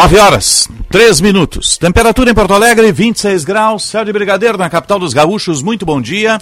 9 horas, 3 minutos. Temperatura em Porto Alegre, 26 graus. Céu de Brigadeiro, na capital dos gaúchos. Muito bom dia.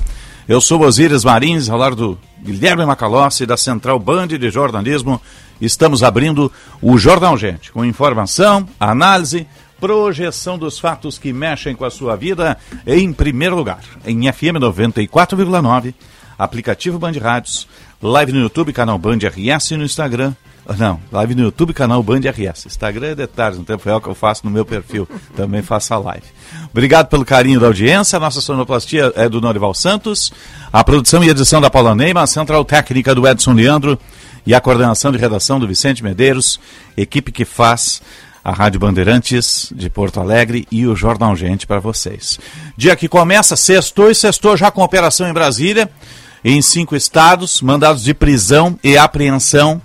Eu sou Osíris Marins, ao lado do Guilherme Macalossi, da Central Band de Jornalismo. Estamos abrindo o Jornal Gente, com informação, análise, projeção dos fatos que mexem com a sua vida, em primeiro lugar, em FM 94,9, aplicativo Band Rádios, live no YouTube, canal Band RS no Instagram, não, live no YouTube, canal Band RS. Instagram é detalhes, no tempo real que eu faço no meu perfil. Também faço a live. Obrigado pelo carinho da audiência. A nossa sonoplastia é do Norival Santos. A produção e edição da Paula Neima, a central técnica do Edson Leandro e a coordenação de redação do Vicente Medeiros, equipe que faz a Rádio Bandeirantes de Porto Alegre e o Jornal Gente para vocês. Dia que começa, sextou e sextou já com operação em Brasília, em cinco estados, mandados de prisão e apreensão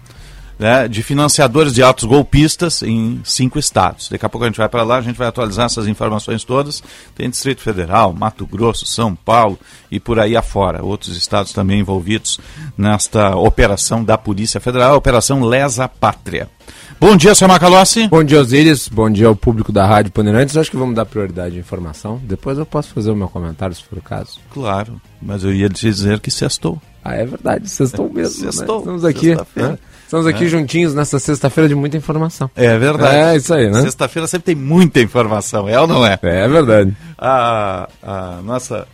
né, de financiadores de atos golpistas em cinco estados. Daqui a pouco a gente vai para lá, a gente vai atualizar essas informações todas. Tem Distrito Federal, Mato Grosso, São Paulo e por aí afora. Outros estados também envolvidos nesta operação da Polícia Federal, a Operação Lesa Pátria. Bom dia, senhor Macalossi. Bom dia, Osíris. Bom dia ao público da Rádio Bandeirantes. Acho que vamos dar prioridade à informação. Depois eu posso fazer o meu comentário, se for o caso. Claro, mas eu ia te dizer que sextou. Ah, é verdade, sextou mesmo. Sextou. Né? Estamos aqui. Né? Estamos aqui é. juntinhos nessa sexta-feira de muita informação. É verdade. É isso aí, né? Sexta-feira sempre tem muita informação, é ou não é? É verdade. A, a nossa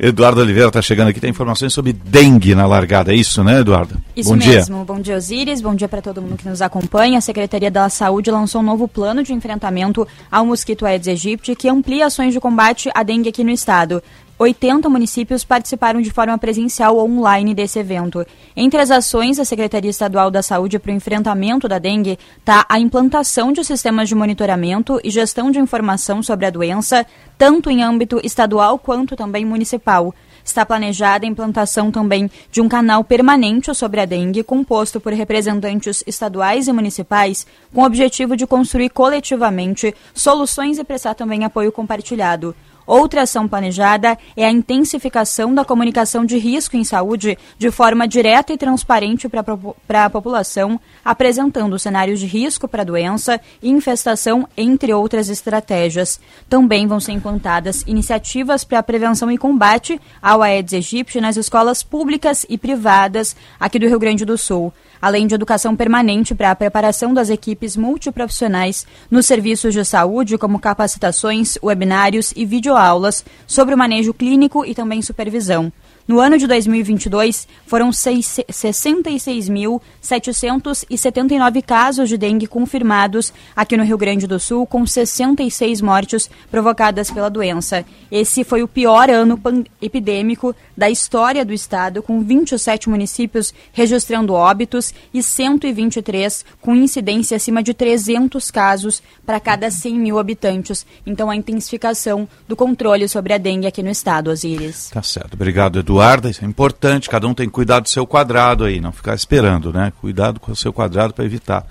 Eduardo Oliveira está chegando aqui, tem informações sobre dengue na largada, é isso, né, Eduardo? Isso bom mesmo. Dia. Bom dia, Osíris. Bom dia para todo mundo que nos acompanha. A Secretaria da Saúde lançou um novo plano de enfrentamento ao mosquito Aedes aegypti que amplia ações de combate à dengue aqui no estado. 80 municípios participaram de forma presencial ou online desse evento. Entre as ações da Secretaria Estadual da Saúde para o enfrentamento da dengue está a implantação de sistemas de monitoramento e gestão de informação sobre a doença, tanto em âmbito estadual quanto também municipal. Está planejada a implantação também de um canal permanente sobre a dengue, composto por representantes estaduais e municipais, com o objetivo de construir coletivamente soluções e prestar também apoio compartilhado. Outra ação planejada é a intensificação da comunicação de risco em saúde de forma direta e transparente para a população, apresentando cenários de risco para doença e infestação, entre outras estratégias. Também vão ser implantadas iniciativas para a prevenção e combate ao Aedes aegypti nas escolas públicas e privadas aqui do Rio Grande do Sul além de educação permanente para a preparação das equipes multiprofissionais nos serviços de saúde, como capacitações, webinários e videoaulas sobre o manejo clínico e também supervisão. No ano de 2022, foram 66.779 casos de dengue confirmados aqui no Rio Grande do Sul, com 66 mortes provocadas pela doença. Esse foi o pior ano epidêmico da história do estado, com 27 municípios registrando óbitos e 123 com incidência acima de 300 casos para cada 100 mil habitantes. Então, a intensificação do controle sobre a dengue aqui no estado, Osíris. Tá certo. Obrigado, Edu. Eduarda, isso é importante, cada um tem que cuidar do seu quadrado aí, não ficar esperando, né? Cuidado com o seu quadrado para evitar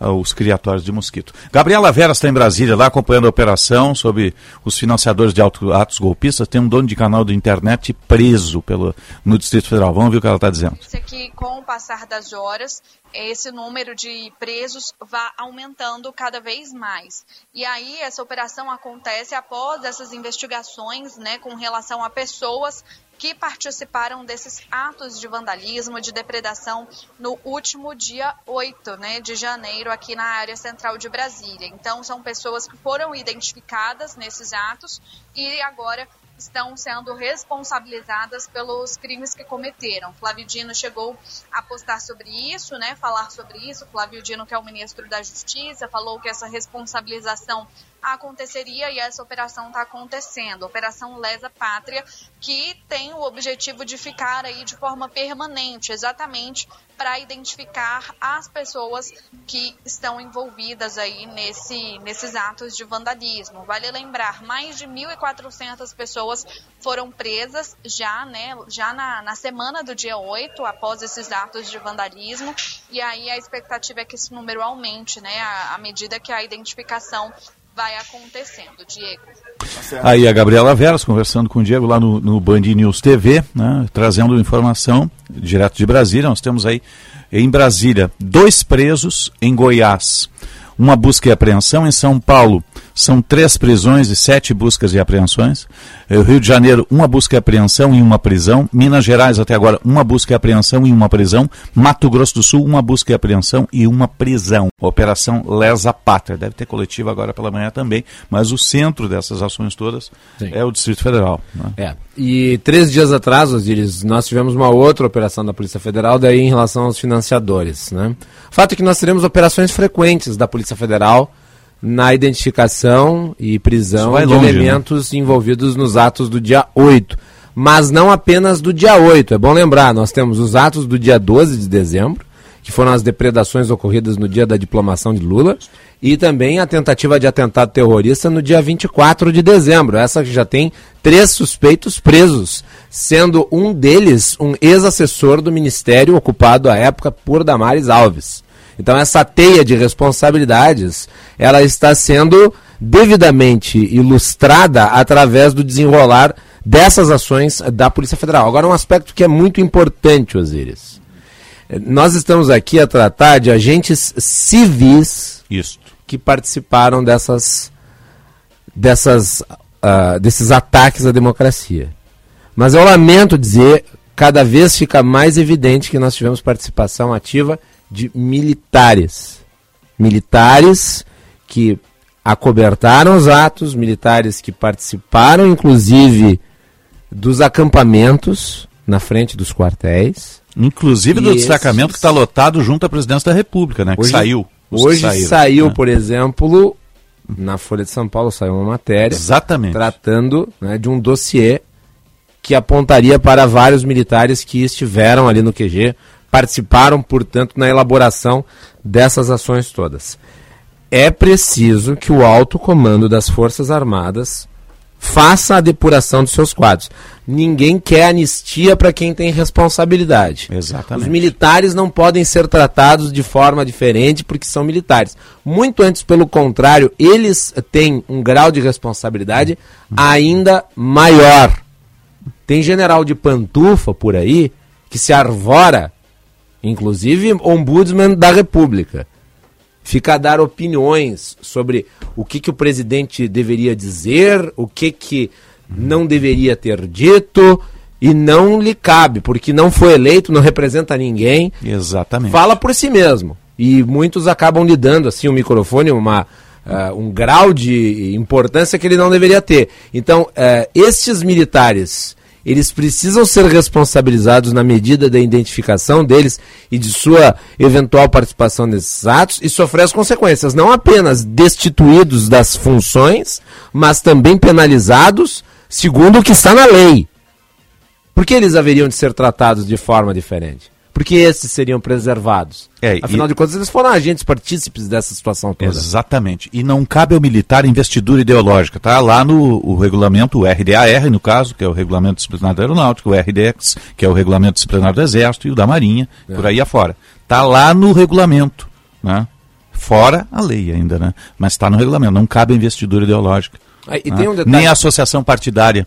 os criatórios de mosquito. Gabriela Vera está em Brasília, lá acompanhando a operação sobre os financiadores de atos golpistas. Tem um dono de canal de internet preso pelo, no Distrito Federal. Vamos ver o que ela está dizendo. Que com o passar das horas, esse número de presos vai aumentando cada vez mais. E aí essa operação acontece após essas investigações, né, com relação a pessoas que participaram desses atos de vandalismo, de depredação no último dia 8 né, de janeiro aqui na área central de Brasília. Então, são pessoas que foram identificadas nesses atos e agora estão sendo responsabilizadas pelos crimes que cometeram. Flávio Dino chegou a postar sobre isso, né, falar sobre isso. Flávio Dino, que é o ministro da Justiça, falou que essa responsabilização aconteceria e essa operação está acontecendo. Operação Lesa Pátria, que tem o objetivo de ficar aí de forma permanente, exatamente para identificar as pessoas que estão envolvidas aí nesse, nesses atos de vandalismo. Vale lembrar, mais de 1.400 pessoas foram presas já, né, já na, na semana do dia 8, após esses atos de vandalismo, e aí a expectativa é que esse número aumente, né, à, à medida que a identificação vai acontecendo, Diego. Aí a Gabriela Veras conversando com o Diego lá no, no Band News TV, né, trazendo informação direto de Brasília. Nós temos aí em Brasília dois presos em Goiás uma busca e apreensão. Em São Paulo, são três prisões e sete buscas e apreensões. No Rio de Janeiro, uma busca e apreensão e uma prisão. Minas Gerais, até agora, uma busca e apreensão e uma prisão. Mato Grosso do Sul, uma busca e apreensão e uma prisão. Operação Lesa Pátria. Deve ter coletiva agora pela manhã também, mas o centro dessas ações todas Sim. é o Distrito Federal. Né? É. E três dias atrás, Osiris, nós tivemos uma outra operação da Polícia Federal, daí em relação aos financiadores. Né? O fato é que nós teremos operações frequentes da Polícia Federal na identificação e prisão de longe, né? elementos né? envolvidos nos atos do dia 8. Mas não apenas do dia 8. É bom lembrar, nós temos os atos do dia 12 de dezembro, que foram as depredações ocorridas no dia da diplomação de Lula, e também a tentativa de atentado terrorista no dia 24 de dezembro. Essa que já tem três suspeitos presos, sendo um deles um ex-assessor do ministério ocupado à época por Damares Alves. Então essa teia de responsabilidades, ela está sendo devidamente ilustrada através do desenrolar dessas ações da Polícia Federal. Agora um aspecto que é muito importante, Osiris. Nós estamos aqui a tratar de agentes civis Isso. que participaram dessas, dessas, uh, desses ataques à democracia. Mas eu lamento dizer, cada vez fica mais evidente que nós tivemos participação ativa de militares. Militares que acobertaram os atos, militares que participaram, inclusive, dos acampamentos na frente dos quartéis. Inclusive do esses... destacamento que está lotado junto à presidência da República, né? Que hoje, saiu. Hoje saiu, né? por exemplo, na Folha de São Paulo saiu uma matéria Exatamente. tratando né, de um dossiê que apontaria para vários militares que estiveram ali no QG participaram, portanto, na elaboração dessas ações todas. É preciso que o alto comando das Forças Armadas faça a depuração dos seus quadros. Ninguém quer anistia para quem tem responsabilidade. Exatamente. Os militares não podem ser tratados de forma diferente porque são militares. Muito antes, pelo contrário, eles têm um grau de responsabilidade ainda maior. Tem general de pantufa por aí que se arvora inclusive ombudsman da República, fica a dar opiniões sobre o que, que o presidente deveria dizer, o que, que não deveria ter dito e não lhe cabe, porque não foi eleito, não representa ninguém. Exatamente. Fala por si mesmo. E muitos acabam lhe dando assim o um microfone, uma, uh, um grau de importância que ele não deveria ter. Então, uh, estes militares eles precisam ser responsabilizados na medida da identificação deles e de sua eventual participação nesses atos e sofrer as consequências, não apenas destituídos das funções, mas também penalizados segundo o que está na lei. Por que eles haveriam de ser tratados de forma diferente? Porque esses seriam preservados. É, Afinal e... de contas, eles foram agentes partícipes dessa situação toda. Exatamente. E não cabe ao militar investidura ideológica. Tá lá no o regulamento, o RDAR, no caso, que é o Regulamento Disciplinar da Aeronáutica, o RDX, que é o Regulamento Disciplinar do Exército, e o da Marinha, é. por aí afora. Está lá no regulamento. Né? Fora a lei ainda, né? Mas está no regulamento. Não cabe investidura ideológica. Ah, né? um Nem associação partidária.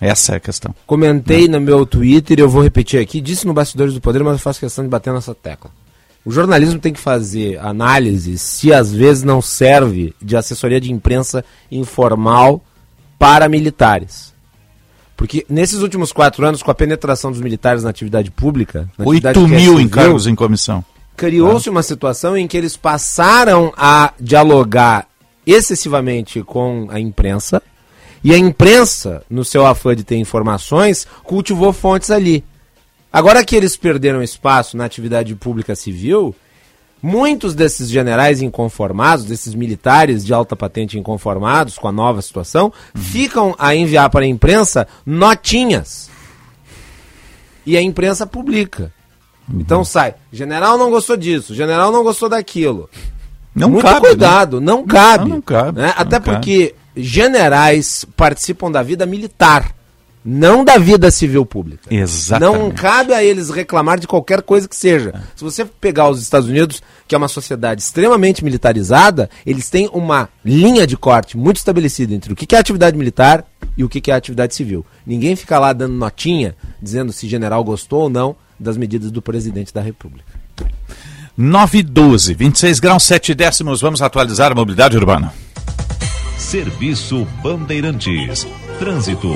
Essa é a questão. Comentei no meu Twitter, eu vou repetir aqui, disse no Bastidores do Poder, mas eu faço questão de bater nessa tecla. O jornalismo tem que fazer análise se às vezes não serve de assessoria de imprensa informal para militares. Porque nesses últimos quatro anos, com a penetração dos militares na atividade pública... Na 8 atividade mil é encargos em comissão. Criou-se ah. uma situação em que eles passaram a dialogar excessivamente com a imprensa E a imprensa, no seu afã de ter informações, cultivou fontes ali. Agora que eles perderam espaço na atividade pública civil, muitos desses generais inconformados, desses militares de alta patente inconformados com a nova situação, ficam a enviar para a imprensa notinhas. E a imprensa publica. Então sai, general não gostou disso, general não gostou daquilo. Não Muito cabe, né? cuidado, não cabe. não cabe, né? não Até porque generais participam da vida militar, não da vida civil pública. Exatamente. Não cabe a eles reclamar de qualquer coisa que seja. Se você pegar os Estados Unidos, que é uma sociedade extremamente militarizada, eles têm uma linha de corte muito estabelecida entre o que é atividade militar e o que que é atividade civil. Ninguém fica lá dando notinha, dizendo se general gostou ou não das medidas do presidente da República. 9 e 12, 26 graus 7 décimos. Vamos atualizar a mobilidade urbana. Serviço Bandeirantes. Trânsito.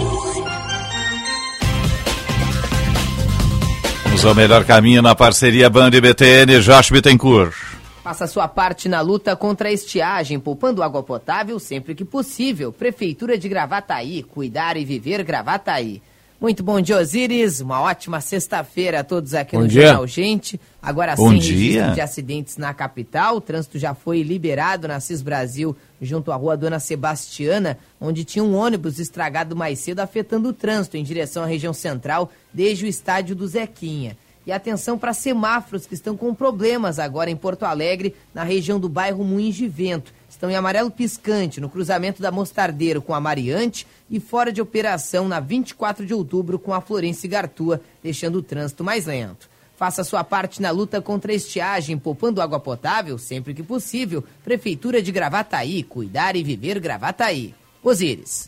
Vamos ao melhor caminho na parceria Band e BTN, Josh Bittencourt. Faça sua parte na luta contra a estiagem, poupando água potável sempre que possível. Prefeitura de Gravataí, cuidar e viver Gravataí. Muito bom dia, Osíris. Uma ótima sexta-feira a todos aqui Bom no dia. Jornal Gente. Agora Bom sem dia. registro de acidentes na capital. O trânsito já foi liberado na CIS Brasil, junto à rua Dona Sebastiana, onde tinha um ônibus estragado mais cedo, afetando o trânsito em direção à região central, desde o estádio do Zequinha. E atenção para semáforos que estão com problemas agora em Porto Alegre, na região do bairro Moinhos de Vento. Estão em amarelo piscante, no cruzamento da Mostardeiro com a Mariante e fora de operação na 24 de outubro com a Florence Gartua, deixando o trânsito mais lento. Faça sua parte na luta contra a estiagem, poupando água potável sempre que possível. Prefeitura de Gravataí, cuidar e viver Gravataí. Osíris.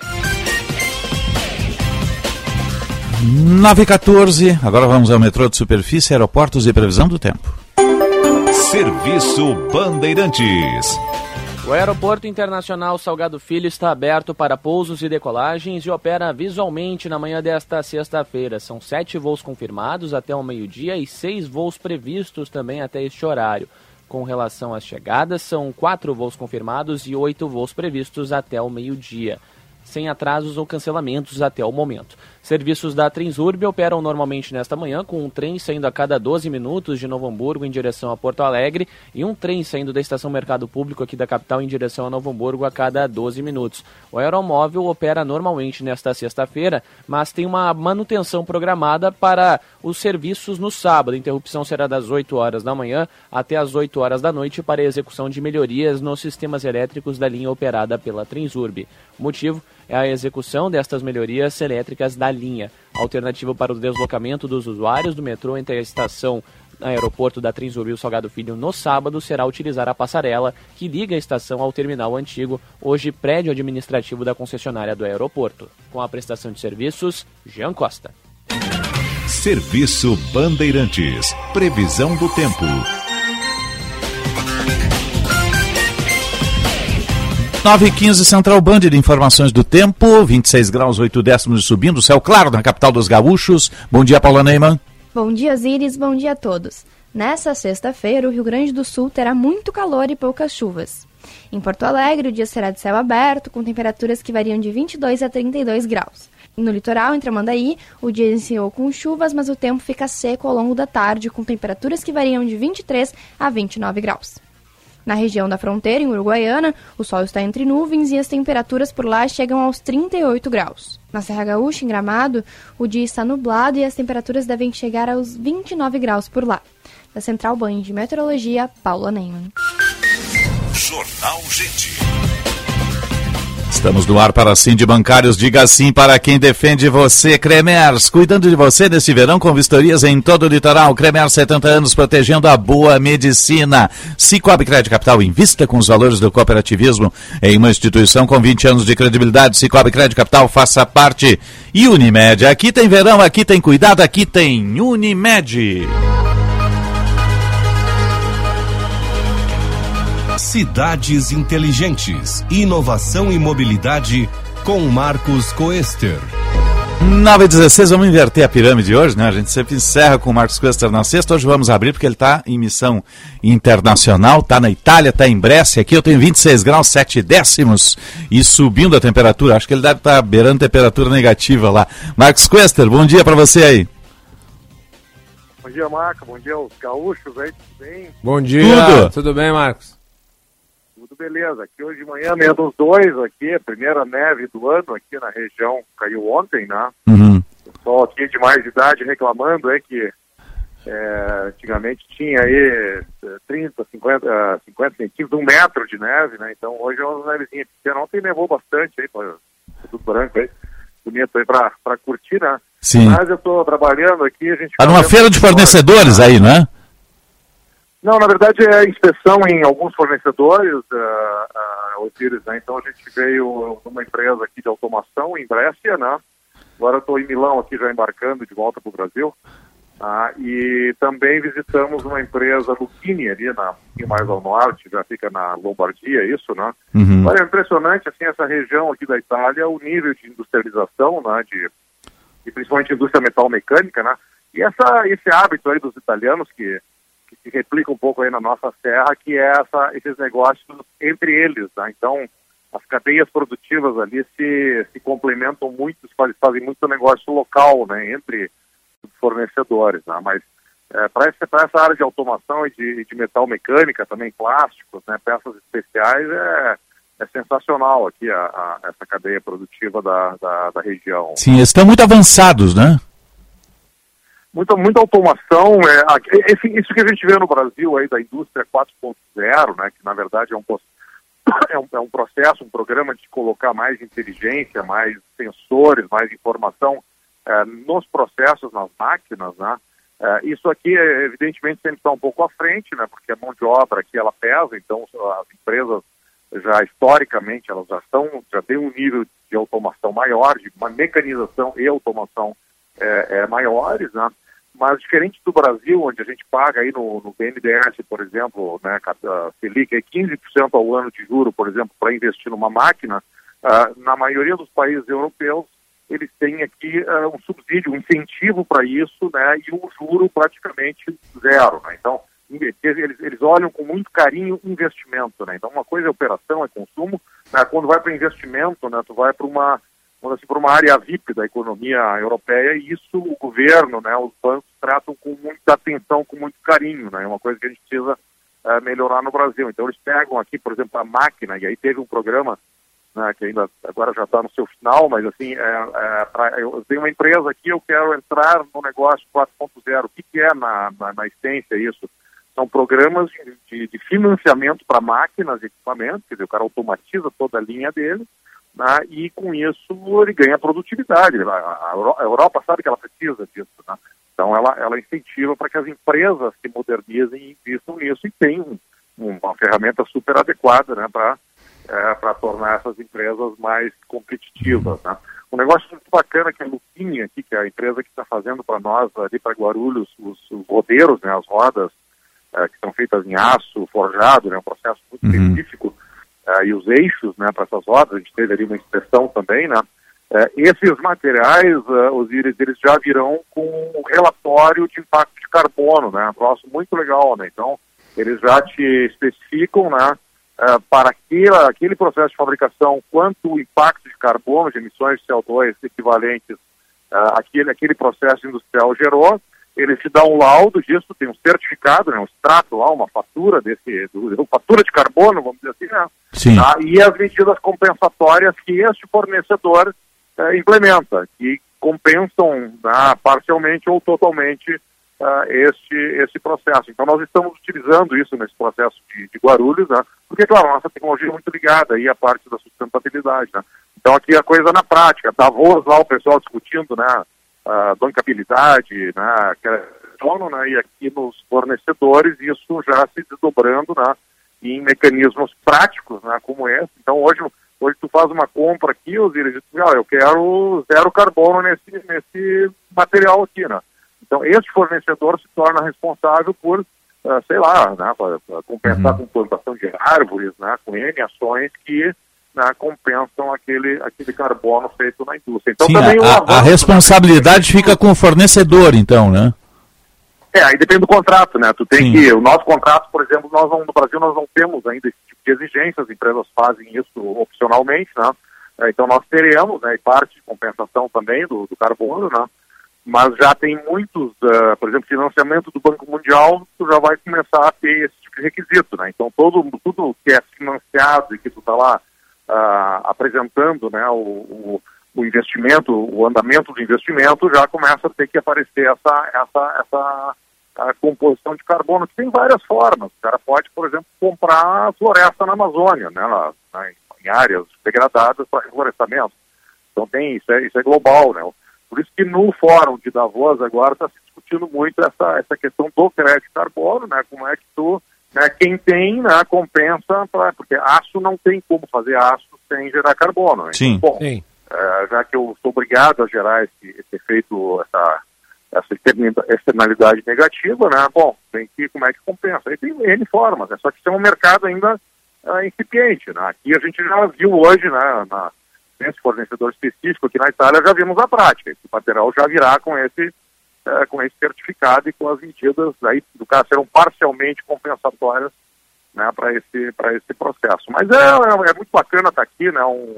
9 e 14, agora vamos ao metrô de superfície, aeroportos e previsão do tempo. Serviço Bandeirantes. O Aeroporto Internacional Salgado Filho está aberto para pousos e decolagens e opera visualmente na manhã desta sexta-feira. São sete voos confirmados até o meio-dia e seis voos previstos também até este horário. Com relação às chegadas, são quatro voos confirmados e oito voos previstos até o meio-dia, sem atrasos ou cancelamentos até o momento. Serviços da Transurb operam normalmente nesta manhã, com um trem saindo a cada 12 minutos de Novo Hamburgo em direção a Porto Alegre e um trem saindo da Estação Mercado Público aqui da capital em direção a Novo Hamburgo a cada 12 minutos. O aeromóvel opera normalmente nesta sexta-feira, mas tem uma manutenção programada para os serviços no sábado. A interrupção será das 8 horas da manhã até as 8 horas da noite para a execução de melhorias nos sistemas elétricos da linha operada pela Transurb. O motivo é a execução destas melhorias elétricas da linha, alternativa para o deslocamento dos usuários do metrô entre a estação aeroporto da Transurb e o Salgado Filho no sábado será utilizar a passarela que liga a estação ao terminal antigo, hoje prédio administrativo da concessionária do aeroporto. Com a prestação de serviços, Jean Costa. Serviço Bandeirantes. Previsão do tempo. Nove e 15 Central Band de informações do tempo, 26 graus 8 décimos subindo, céu claro na capital dos gaúchos. Bom dia, Paula Neyman. Bom dia, Osíris. Bom dia a todos. Nessa sexta-feira, o Rio Grande do Sul terá muito calor e poucas chuvas. Em Porto Alegre, o dia será de céu aberto, com temperaturas que variam de 22 a 32 graus. No litoral, em Tramandaí, o dia iniciou com chuvas, mas o tempo fica seco ao longo da tarde, com temperaturas que variam de 23 a 29 graus. Na região da fronteira, em Uruguaiana, o sol está entre nuvens e as temperaturas por lá chegam aos 38 graus. Na Serra Gaúcha, em Gramado, o dia está nublado e as temperaturas devem chegar aos 29 graus por lá. Da Central Band de Meteorologia, Paula Neyman. Jornal Gente. Estamos no ar para Sim de Bancários. Diga sim para quem defende você. Cremers, cuidando de você neste verão com vistorias em todo o litoral. Cremers, 70 anos, protegendo a boa medicina. Cicobi Crédito Capital, invista com os valores do cooperativismo em uma instituição com 20 anos de credibilidade. Cicobi Crédito Capital, faça parte. E Unimed, aqui tem verão, aqui tem cuidado, aqui tem Unimed. Cidades Inteligentes. Inovação e mobilidade com Marcos Coester. 9 e 16, vamos inverter a pirâmide hoje, né? A gente sempre encerra com o Marcos Quester na sexta. Hoje vamos abrir porque ele está em missão internacional, está na Itália, está em Brescia. Aqui eu tenho 26 graus, 7 décimos e subindo a temperatura. Acho que ele deve estar tá beirando temperatura negativa lá. Marcos Quester, bom dia para você aí. Bom dia, Marco. Bom dia aos gaúchos aí, tudo bem? Bom dia, Tudo. tudo bem, Marcos? Beleza. Aqui hoje de manhã, menos dois aqui, a primeira neve do ano aqui na região, caiu ontem, né? Uhum. O pessoal aqui de mais idade reclamando é que é, antigamente tinha aí é, 30, 50, ah, 50 centímetros, um metro de neve, né? Então hoje é uma nevezinha pequena. Ontem nevou bastante aí, tudo branco aí, bonito aí pra, pra curtir, né? Sim. Mas eu tô trabalhando aqui, a gente... Está numa fazendo- feira de fornecedores aí, não é? Não, na verdade é inspeção em alguns fornecedores, uh, Osiris, né? Então a gente veio numa empresa aqui de automação em Brescia, né? Agora estou em Milão aqui já embarcando de volta para o Brasil. Ah, e também visitamos uma empresa Lucchini ali, na, um mais ao norte, já fica na Lombardia, isso, né? Uhum. Olha, é impressionante, assim, essa região aqui da Itália, o nível de industrialização, né, de, e principalmente indústria metal mecânica, né? E essa, esse hábito aí dos italianos que, que se replica um pouco aí na nossa serra, que é essa, esses negócios entre eles, né? Então, as cadeias produtivas ali se, se complementam muito, faz- fazem muito negócio local, né, entre fornecedores, né? Mas para essa, área de automação e de, de metal mecânica, também plásticos, né, peças especiais, é, é sensacional aqui a, a- essa cadeia produtiva da, da, da região. Sim, estão muito avançados, né? Muita, muita automação. É, aqui- esse, isso que a gente vê no Brasil aí da indústria 4.0, né, que na verdade é um, é, um, é um processo, um programa de colocar mais inteligência, mais sensores, mais informação é, nos processos, nas máquinas, né? É, isso aqui, é, evidentemente, sempre está um pouco à frente, né? Porque a mão de obra aqui ela pesa, então as empresas já historicamente elas já estão, já têm um nível de automação maior, de uma mecanização e automação é, é, maiores, né? Mas diferente do Brasil, onde a gente paga aí no, no BNDES, por exemplo, né, ah, Selic é 15% ao ano de juro, por exemplo, para investir numa máquina, ah, na maioria dos países europeus, eles têm aqui ah, um subsídio, um incentivo para isso, né, e um juro praticamente zero, né? Então, eles, eles olham com muito carinho investimento, né? Então, uma coisa é operação, é consumo, né? quando vai para investimento, né, tu vai para uma vamos assim, para uma área VIP da economia europeia e isso o governo, né, os bancos tratam com muita atenção, com muito carinho, né, é uma coisa que a gente precisa eh, melhorar no Brasil. Então eles pegam aqui, por exemplo, a máquina, e aí teve um programa né, que ainda agora já está no seu final, mas assim, é, é, pra, eu tenho uma empresa aqui, eu quero entrar no negócio 4.0. O que, que é na, na, na essência isso? São programas de, de, de financiamento para máquinas e equipamentos, quer dizer, o cara automatiza toda a linha dele, né, e com isso ele ganha produtividade. A, a Euro- a Europa sabe que ela precisa disso, né? então ela, ela incentiva para que as empresas se modernizem e investam nisso e tem um- uma ferramenta super adequada né, para para tornar essas empresas mais competitivas. Né? Um negócio muito bacana que é a Lupinha aqui, que é a empresa que está fazendo para nós ali para Guarulhos os, os rodeiros, né, as rodas eh, que são feitas em aço forjado, né, um processo muito específico eh, e os eixos né, para essas rodas, a gente teve ali uma inspeção também, né? Eh, esses materiais, uh, os íris, eles já virão com um relatório de impacto de carbono, né? Um troço muito legal, né? Então, eles já te especificam, né? eh, para aquele, aquele processo de fabricação, quanto o impacto de carbono, de emissões de CO2 equivalentes ah, aquele, aquele processo industrial gerou, ele te dá um laudo disso, tem um certificado, né, um extrato lá, uma fatura desse, do, do- fatura de carbono, vamos dizer assim, né? Sim. Tá? E as medidas compensatórias que este fornecedor eh, implementa, que compensam né, parcialmente ou totalmente ah, este, este processo. Então nós estamos utilizando isso nesse processo de, de Guarulhos, né? porque, claro, a nossa tecnologia é muito ligada aí à parte da sustentabilidade. Né? Então aqui a coisa na prática, Davos lá o pessoal discutindo, né, a bancabilidade, né, que é sono, né, e aqui nos fornecedores isso já se desdobrando, né, em mecanismos práticos, né, como esse. Então hoje, hoje tu faz uma compra aqui, os dizem, ah, eu quero zero carbono nesse, nesse material aqui, né. Então este fornecedor se torna responsável por, ah, sei lá, né, pra- pra compensar com plantação de árvores, né, com N ações que né, compensam aquele, aquele carbono feito na indústria. Então Sim, também a, a responsabilidade fica com o fornecedor, então, né? É, aí depende do contrato, né? Tu tem Sim. que, o nosso contrato, por exemplo, nós não- no Brasil nós não temos ainda esse tipo de exigência, as empresas fazem isso opcionalmente, né? É, Então nós teremos, né, e parte de compensação também do, do carbono, né? Mas já tem muitos, eh, por exemplo, financiamento do Banco Mundial, tu já vai começar a ter esse tipo de requisito, né? Então todo, tudo que é financiado e que tu está lá ah, apresentando, né, o, o, o investimento, o andamento do investimento, já começa a ter que aparecer essa, essa, essa a composição de carbono, que tem várias formas. O cara pode, por exemplo, comprar floresta na Amazônia, né, lá, né, em áreas degradadas para reflorestamento. Então tem isso, é, isso é global, né? Por isso que no fórum de Davos agora está se discutindo muito essa, essa questão do crédito de carbono, né? Como é que tu, né, quem tem, né, compensa, pra, porque aço não tem como fazer aço sem gerar carbono. né? Sim. Bom, Sim. eh, já que eu sou obrigado a gerar esse, esse efeito, essa, essa externa- externalidade negativa, né? Bom, tem que, como é que compensa? Aí tem N formas, né? Só que isso é um mercado ainda ah, incipiente, né? Aqui a gente já viu hoje, né, na, nesse fornecedor específico, aqui na Itália já vimos a prática, esse material já virá com esse, eh, com esse certificado e com as medidas aí, do caso, serão parcialmente compensatórias né, para esse, para esse processo. Mas é, é, é muito bacana estar aqui, né, um,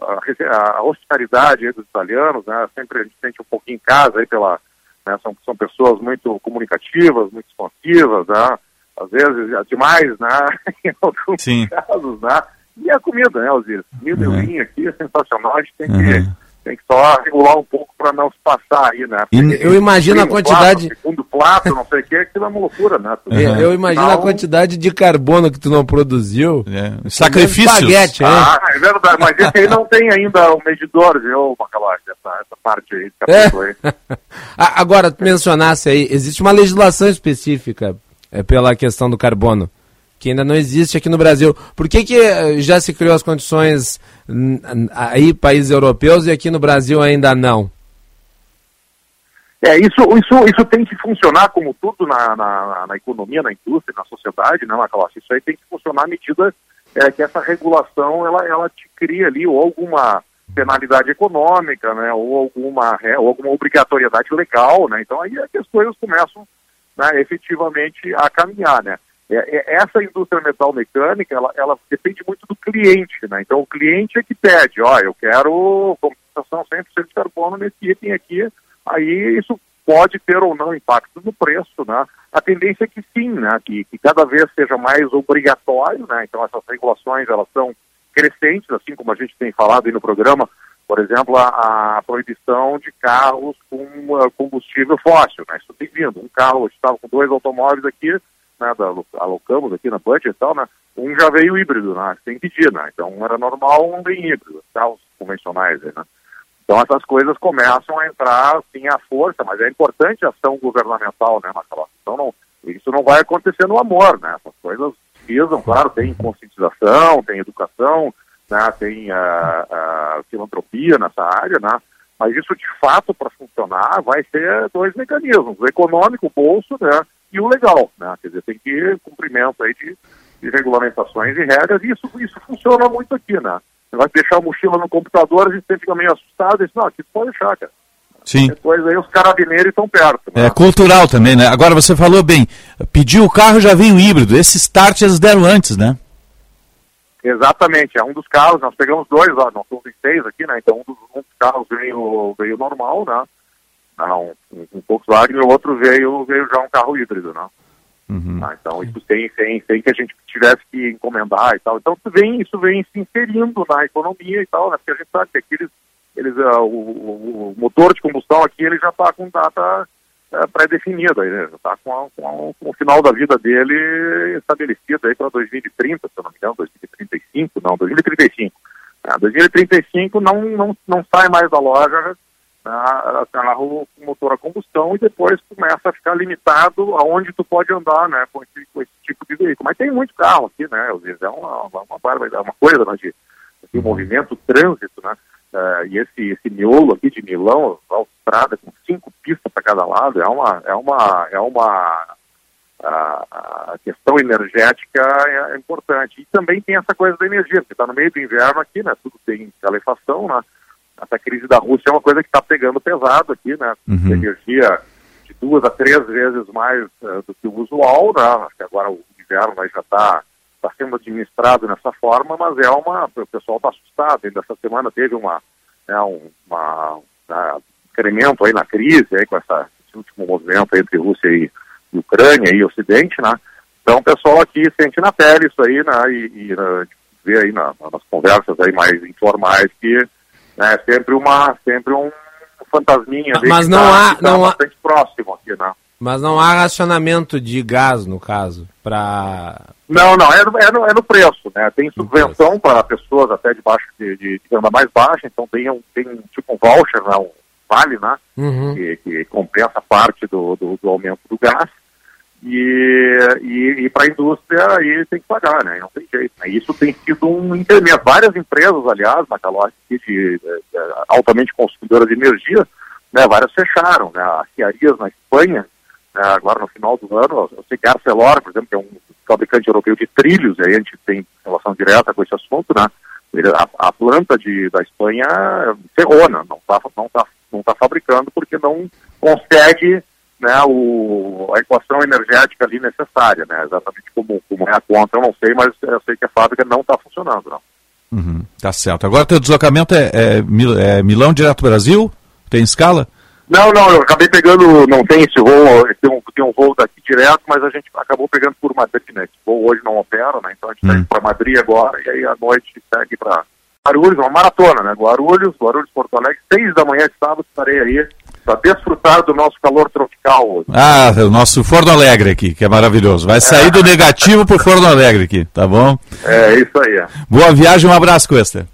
a, a hospitalidade dos italianos, né, sempre a gente sente um pouquinho em casa aí pela, né, são, são pessoas muito comunicativas, muito responsivas, né, às vezes é demais, né, em alguns Sim. casos, né, e a comida, né, Osiris, comida e Uhum. vinho aqui é sensacional, a gente tem que, Uhum. Tem que só regular um pouco para não se passar aí, né. E Porque eu imagino a quantidade- Prato, segundo prato, não sei o que, aquilo é uma loucura, né. Tu- Eu, eu imagino a Então, quantidade de carbono que tu não produziu. É, Sacrifícios. Espaguete, hein? Ah, é verdade, mas esse aí não tem ainda o medidor, viu, Macalossi, essa, essa parte aí, esse É. aí. A- Agora, tu mencionasse aí, existe uma legislação específica é, pela questão do carbono, que ainda não existe aqui no Brasil. Por que, que eh, já se criou as condições aí, países europeus, e aqui no Brasil ainda não? É, isso, isso, isso tem que funcionar como tudo na, na, na economia, na indústria, na sociedade, né, Macalossi? Isso aí tem que funcionar à medida é, que essa regulação, ela, ela te cria ali ou alguma penalidade econômica, né, ou alguma, re- ou alguma obrigatoriedade legal, né, então aí é as coisas começam né, efetivamente a caminhar, né. É, é, essa indústria metal mecânica, ela, ela depende muito do cliente, né, então o cliente é que pede, ó, eu quero compensação 100% de carbono nesse item aqui, aí isso pode ter ou não impacto no preço, né? A tendência é que sim, né? Que, que cada vez seja mais obrigatório, né? Então essas regulações elas são crescentes, assim como a gente tem falado aí no programa, por exemplo, a, a proibição de carros com ah, combustível fóssil, né? Isso tem vindo. Um carro, a gente estava com dois automóveis aqui, né? Da, alocamos aqui na budget e tal, né? Um já veio híbrido, né? Sem pedir, né? Então um era normal, um vem híbrido, carros convencionais, aí, né? Então essas coisas começam a entrar assim à força, mas é importante a ação governamental, né, Marcelo? Então não, isso não vai acontecer no amor, né? Essas coisas visam, claro, tem conscientização, tem educação, né? tem ah, ah, filantropia nessa área, né? Mas isso de fato para funcionar vai ser dois mecanismos, o econômico, o bolso, né? E o legal, né? Quer dizer, tem que ir cumprimento aí de, de regulamentações e regras, e isso, isso funciona muito aqui, né? Você vai deixar a mochila no computador, a gente fica meio assustado e diz, não, aqui pode deixar, cara. Sim. Depois aí os carabineiros estão perto. Né? É cultural também, né? Agora você falou bem, pediu o carro já vem o híbrido. Esse start eles deram antes, né? Exatamente, é um dos carros, nós pegamos dois, ó, nós somos em seis aqui, né? Então um dos, um dos carros veio, veio normal, né? Não, um, um Volkswagen e o outro veio, veio já um carro híbrido, né? Uhum. Ah, então isso tem, tem, tem que a gente tivesse que encomendar e tal. Então isso vem, isso vem se inserindo na economia e tal, né? Porque a gente sabe que aqui eles, eles, ah, o, o- motor de combustão aqui ele já está com data eh, pré-definida, né? já está com, com, com o final da vida dele estabelecido aí para 2030, se eu não me engano, 2035, não, 2035. Ah, 2035 não, não, não sai mais da loja né, carro com motor a combustão e depois começa a ficar limitado aonde tu pode andar, né, com esse, com esse tipo de veículo. Mas tem muito carro aqui, né, às vezes é uma, uma, uma, é coisa, né, de, de movimento, trânsito, né, eh, e esse, esse miolo aqui de Milão, autoestrada com cinco pistas para cada lado, é uma, é uma, é uma, a questão energética é, é, importante. E também tem essa coisa da energia, porque está no meio do inverno aqui, né? Tudo tem calefação, né? Essa crise da Rússia é uma coisa que está pegando pesado aqui, né? Uhum. Energia de duas a três vezes mais uh, do que o usual, né? Acho que agora o inverno já está tá sendo administrado nessa forma, mas é uma. O pessoal está assustado. Ainda essa semana teve uma, né, um uma, um incremento aí na crise, aí com essa, esse último movimento entre Rússia e Ucrânia e Ocidente, né? Então o pessoal aqui sente na pele isso aí, né? E, e né, vê aí na, nas conversas aí mais informais que né, é sempre uma sempre um fantasminha mas não tá, há tá não bastante há... próximo aqui, né? Mas não há racionamento de gás, no caso, para... Não, não, é no, é, no, é no preço, né? Tem subvenção para pessoas até de baixo, de, de, de renda mais baixa, então tem, um, tem tipo um voucher, né? um vale, né? Uhum. Que, que, compensa parte do, do, do, aumento do gás. E, e, e para a indústria aí tem que pagar, né? Não tem jeito. Né? Isso tem sido um intermédio. Várias empresas, aliás, na Calói, de, de, altamente consumidoras de energia, né? Várias fecharam, né? As ciarias na Espanha, né? agora no final do ano, eu sei que a Arcelor, por exemplo, que é um fabricante europeu de trilhos, e aí a gente tem relação direta com esse assunto, né? A, a planta de, da Espanha ferrou, né? Não está não tá, não tá fabricando porque não consegue né, o, a equação energética ali necessária, né? Exatamente como, como é a conta, eu não sei, mas eu sei que a fábrica não está funcionando, não. Uhum, tá certo. Agora teu deslocamento é, é, é Milão direto Brasil? Tem escala? Não, não, eu acabei pegando, não tem esse voo, tem um, tem um voo daqui direto, mas a gente acabou pegando por Madrid, né? Esse voo hoje não opera, né? Então a gente hum. segue para Madrid agora e aí à noite segue para Guarulhos, uma maratona, né? Guarulhos, Guarulhos, Porto Alegre, seis da manhã de sábado estarei aí para desfrutar do nosso calor tropical hoje. Ah, o nosso Forno Alegre aqui, que é maravilhoso. Vai sair é. do negativo para o Forno Alegre aqui, tá bom? É, isso aí. Boa viagem, um abraço, Cuesta.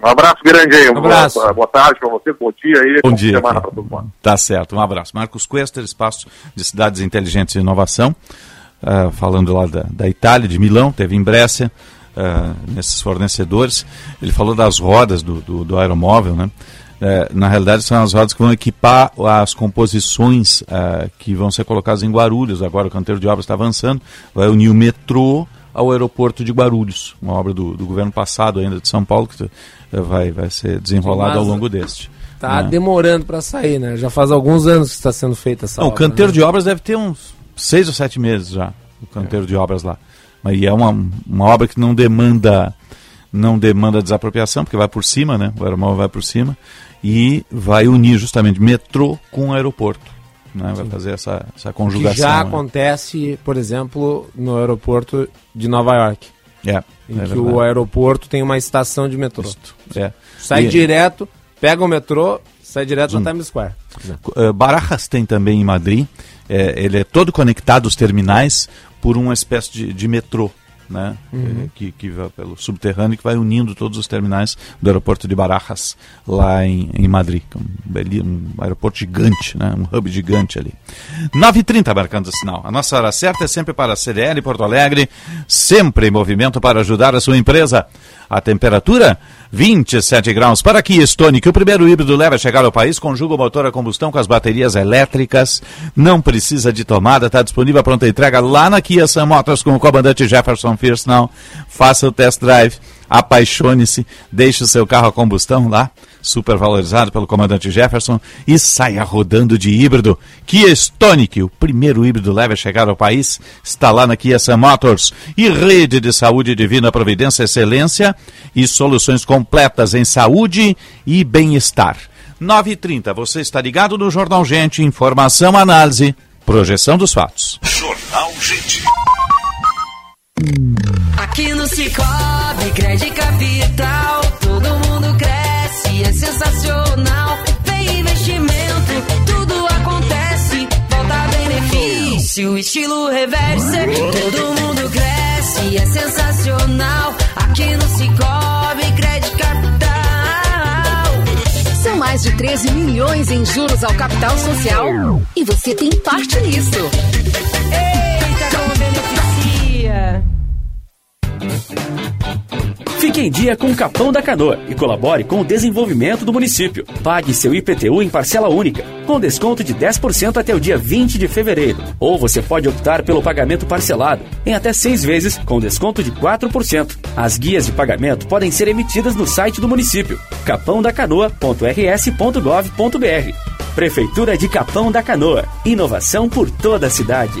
Um abraço grande aí. Um abraço. Boa, boa tarde para você, bom dia aí. Bom dia. Semana todo mundo. Tá certo, um abraço. Marcos Quester, Espaço de Cidades Inteligentes e Inovação, uh, falando lá da, da Itália, de Milão, teve em Brescia, uh, nesses fornecedores. Ele falou das rodas do, do, do aeromóvel, né? Uh, na realidade são as rodas que vão equipar as composições que vão ser colocadas em Guarulhos. Agora o canteiro de obras está avançando, vai unir o metrô ao aeroporto de Guarulhos, uma obra do, do governo passado ainda de São Paulo, que vai, vai ser desenrolado ao longo deste. Está né? demorando para sair, né? Já faz alguns anos que está sendo feita essa Não, obra. O canteiro né? de obras deve ter uns seis ou sete meses já, o canteiro é. de obras lá. Mas é uma, uma obra que não demanda não demanda desapropriação, porque vai por cima, né? O aeromóvel vai por cima e vai unir justamente metrô com aeroporto. Né? Vai fazer essa, essa conjugação. Que já né? acontece, por exemplo, no aeroporto de Nova York. É, em é que o aeroporto tem uma estação de metrô. É. Sai E- direto, pega o metrô, sai direto Hum. na Times Square. Uh, Barajas tem também em Madrid. É, ele é todo conectado os terminais por uma espécie de, de metrô. Né? Uhum. É, que, que vai pelo subterrâneo que vai unindo todos os terminais do aeroporto de Barajas lá em, em Madrid. é Um, beli- um aeroporto gigante, né? um hub gigante ali. 9h30 marcando o sinal. A nossa hora certa é sempre para a CDL Porto Alegre, sempre em movimento para ajudar a sua empresa. A temperatura 27 graus. Para aqui, Stone, que o primeiro híbrido leva a chegar ao país, conjuga o motor a combustão com as baterias elétricas, não precisa de tomada, está disponível a pronta entrega lá na Kia Sam Motors com o comandante Jefferson Firstnall. Faça o test drive, apaixone-se, deixe o seu carro a combustão lá, super valorizado pelo comandante Jefferson, e saia rodando de híbrido. Kia Stonic, o primeiro híbrido leve a chegar ao país, está lá na Kia Sam Motors. E rede de saúde divina providência, excelência e soluções completas em saúde e bem-estar. 9h30, você está ligado no Jornal Gente, informação, análise, projeção dos fatos. Jornal Gente. Aqui no Cicobi, crédito capital, é sensacional. Vem investimento, tudo acontece, volta benefício, estilo reverse, todo mundo cresce, é sensacional. Aqui no Cicobi, crédito capital. São mais de 13 milhões em juros ao capital social. E você tem parte nisso. Fique em dia com o Capão da Canoa e colabore com o desenvolvimento do município. Pague seu IPTU em parcela única, com desconto de 10% até o dia 20 de fevereiro. Ou você pode optar pelo pagamento parcelado, em até seis vezes, com desconto de 4%. As guias de pagamento podem ser emitidas no site do município, capãodacanoa.rs.gov.br. Prefeitura de Capão da Canoa. Inovação por toda a cidade.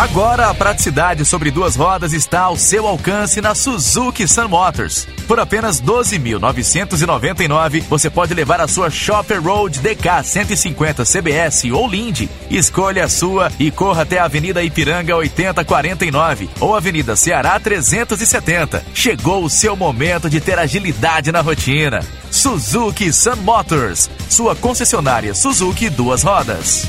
Agora a praticidade sobre duas rodas está ao seu alcance na Suzuki Sun Motors. Por apenas 12.999, você pode levar a sua Shopper Road DK 150 CBS ou Lindy. Escolha a sua e corra até a Avenida Ipiranga 8049 ou Avenida Ceará 370. Chegou o seu momento de ter agilidade na rotina. Suzuki Sun Motors, sua concessionária Suzuki duas rodas.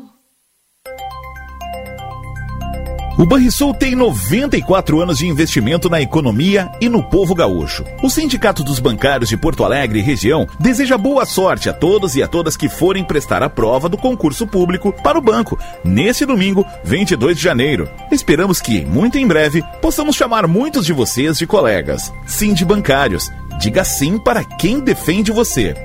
O Banrisul tem 94 anos de investimento na economia e no povo gaúcho. O Sindicato dos Bancários de Porto Alegre e região deseja boa sorte a todos e a todas que forem prestar a prova do concurso público para o banco neste domingo, 22 de janeiro. Esperamos que, muito em breve, possamos chamar muitos de vocês de colegas. Sim de Bancários. Diga sim para quem defende você.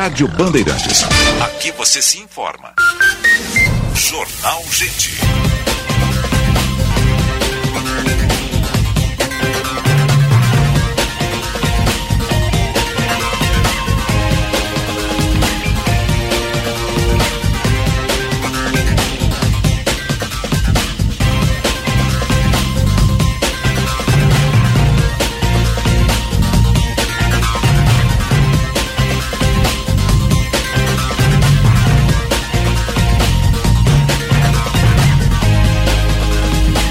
Rádio Bandeirantes. Aqui você se informa. Jornal Gente.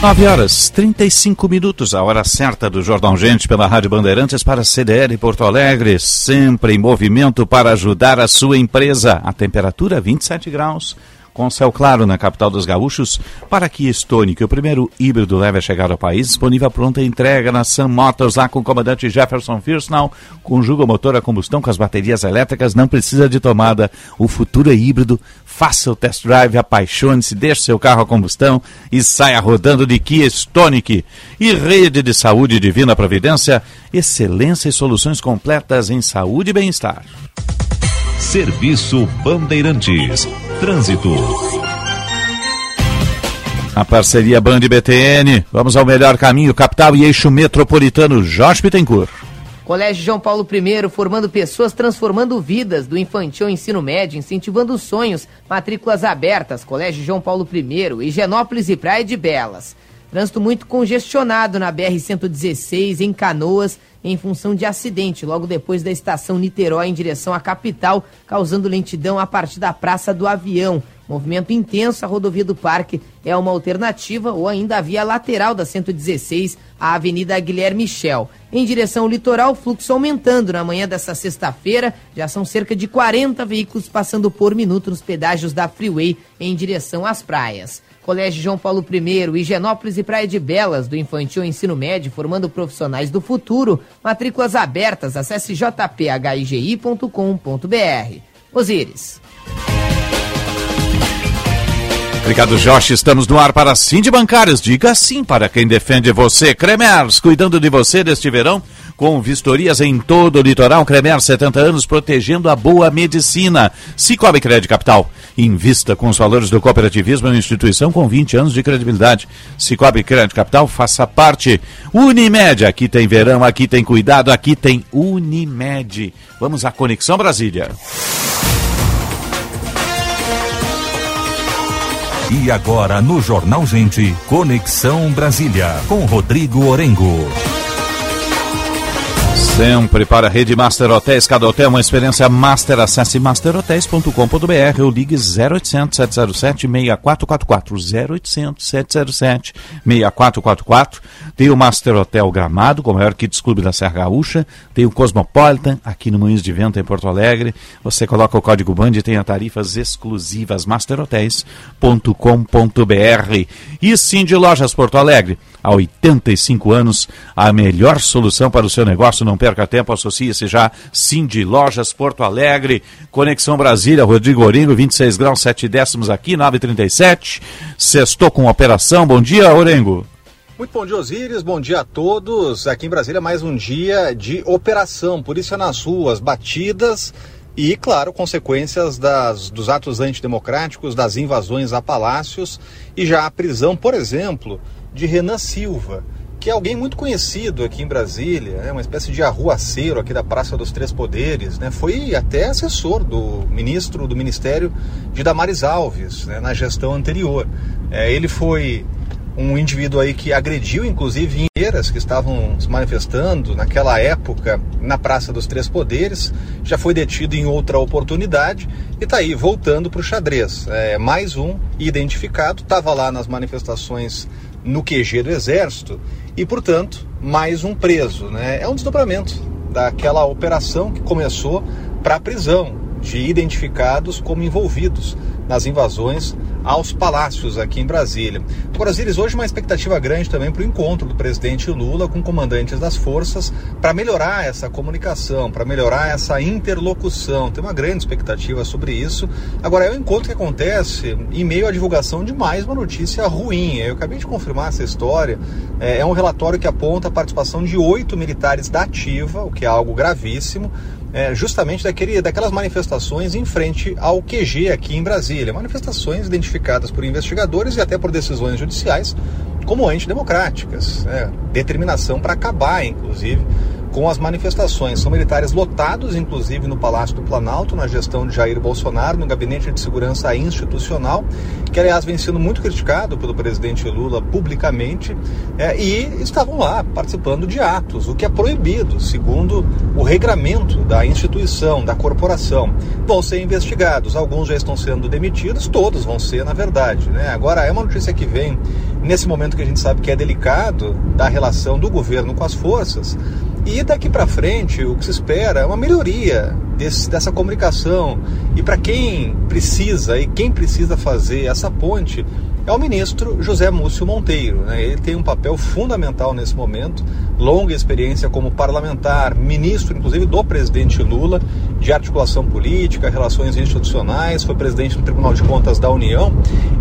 Nove horas 35 minutos, a hora certa do Jornal Gente pela Rádio Bandeirantes para CDL Porto Alegre, sempre em movimento para ajudar a sua empresa. A temperatura 27 graus, com céu claro na capital dos gaúchos, para que Stone, o primeiro híbrido leve a chegar ao país, disponível pronta entrega na Sun Motors, lá com o comandante Jefferson Firsnall, conjuga o motor a combustão com as baterias elétricas, não precisa de tomada, o futuro é híbrido, faça o test drive, apaixone-se, deixe seu carro a combustão e saia rodando de Kia Stonic. E Rede de Saúde Divina Providência, excelência e soluções completas em saúde e bem-estar. Serviço Bandeirantes. Trânsito. A parceria Band BTN, vamos ao melhor caminho, capital e eixo metropolitano, Jorge Pittencourt. Colégio João Paulo I, formando pessoas, transformando vidas, do infantil ao ensino médio, incentivando sonhos, matrículas abertas, Colégio João Paulo I, Higienópolis e Praia de Belas. Trânsito muito congestionado na BR-116, em Canoas, em função de acidente, logo depois da estação Niterói em direção à capital, causando lentidão a partir da Praça do Avião. Movimento intenso, a rodovia do Parque é uma alternativa ou ainda a via lateral da 116, a Avenida Guilherme Michel. Em direção ao litoral, fluxo aumentando na manhã dessa sexta-feira. Já são cerca de 40 veículos passando por minuto nos pedágios da Freeway em direção às praias. Colégio João Paulo I, Higienópolis e Praia de Belas, do Infantil Ensino Médio, formando profissionais do futuro. Matrículas abertas, acesse jphigi.com.br. Osíris. Obrigado, Josh. Estamos no ar para Sim de Bancários. Diga sim para quem defende você. Cremers, cuidando de você deste verão, com vistorias em todo o litoral. Cremers, 70 anos, protegendo a boa medicina. Cicobi Crédito Capital. Invista com os valores do cooperativismo em uma instituição com 20 anos de credibilidade. Cicobi Crédito Capital, faça parte. Unimed, aqui tem verão, aqui tem cuidado, aqui tem Unimed. Vamos à Conexão Brasília. E agora no Jornal Gente, Conexão Brasília, com Rodrigo Orengo. Sempre para a Rede Master Hotéis, cada hotel uma experiência master. Acesse masterhotels.com.br ou ligue 0800 707 6444 0800 707 6444. Tem o Master Hotel Gramado, com o maior Kids Clube da Serra Gaúcha. Tem o Cosmopolitan, aqui no Moinhos de Vento, em Porto Alegre. Você coloca o código BAND e tem tarifas exclusivas masterhotels.com.br. E sim de Lojas Porto Alegre. Há 85 anos, a melhor solução para o seu negócio. Não perca tempo, associe-se já. Cindy Lojas Porto Alegre, Conexão Brasília, Rodrigo Oringo, 26 graus, 7 décimos aqui, 937. Sextou com operação. Bom dia, Orengo. Muito bom dia, Osíris. Bom dia a todos. Aqui em Brasília, mais um dia de operação. Polícia nas ruas, batidas e, claro, consequências das, dos atos antidemocráticos, das invasões a palácios e já a prisão, por exemplo, de Renan Silva, que é alguém muito conhecido aqui em Brasília, né? uma espécie de arruaceiro aqui da Praça dos Três Poderes, né? foi até assessor do ministro do Ministério de Damares Alves né? na gestão anterior. É, ele foi um indivíduo aí que agrediu inclusive que estavam se manifestando naquela época na Praça dos Três Poderes, já foi detido em outra oportunidade e está aí voltando para o xadrez. É, mais um identificado, estava lá nas manifestações no QG do Exército e, portanto, mais um preso. Né? É um desdobramento daquela operação que começou para a prisão de identificados como envolvidos nas invasões aos palácios aqui em Brasília. Zíris, hoje uma expectativa grande também para o encontro do presidente Lula com comandantes das forças para melhorar essa comunicação, para melhorar essa interlocução. Tem uma grande expectativa sobre isso. Agora, é um encontro que acontece em meio à divulgação de mais uma notícia ruim. Eu acabei de confirmar essa história. É, é um relatório que aponta a participação de oito militares da ativa, o que é algo gravíssimo é, justamente daquele, daquelas manifestações em frente ao QG aqui em Brasília. Manifestações identificadas por investigadores e até por decisões judiciais como antidemocráticas. Né? Determinação para acabar, inclusive, com as manifestações. São militares lotados, inclusive no Palácio do Planalto, na gestão de Jair Bolsonaro, no Gabinete de Segurança Institucional, que aliás vem sendo muito criticado pelo presidente Lula publicamente, é, e estavam lá participando de atos, o que é proibido, segundo o regramento da instituição, da corporação. Vão ser investigados, alguns já estão sendo demitidos, todos vão ser, na verdade. Né? Agora, é uma notícia que vem nesse momento que a gente sabe que é delicado da relação do governo com as forças. E daqui para frente, o que se espera é uma melhoria desse, dessa comunicação. E para quem precisa e quem precisa fazer essa ponte é o ministro José Múcio Monteiro. Né? Ele tem um papel fundamental nesse momento, longa experiência como parlamentar, ministro, inclusive, do presidente Lula, de articulação política, relações institucionais, foi presidente do Tribunal de Contas da União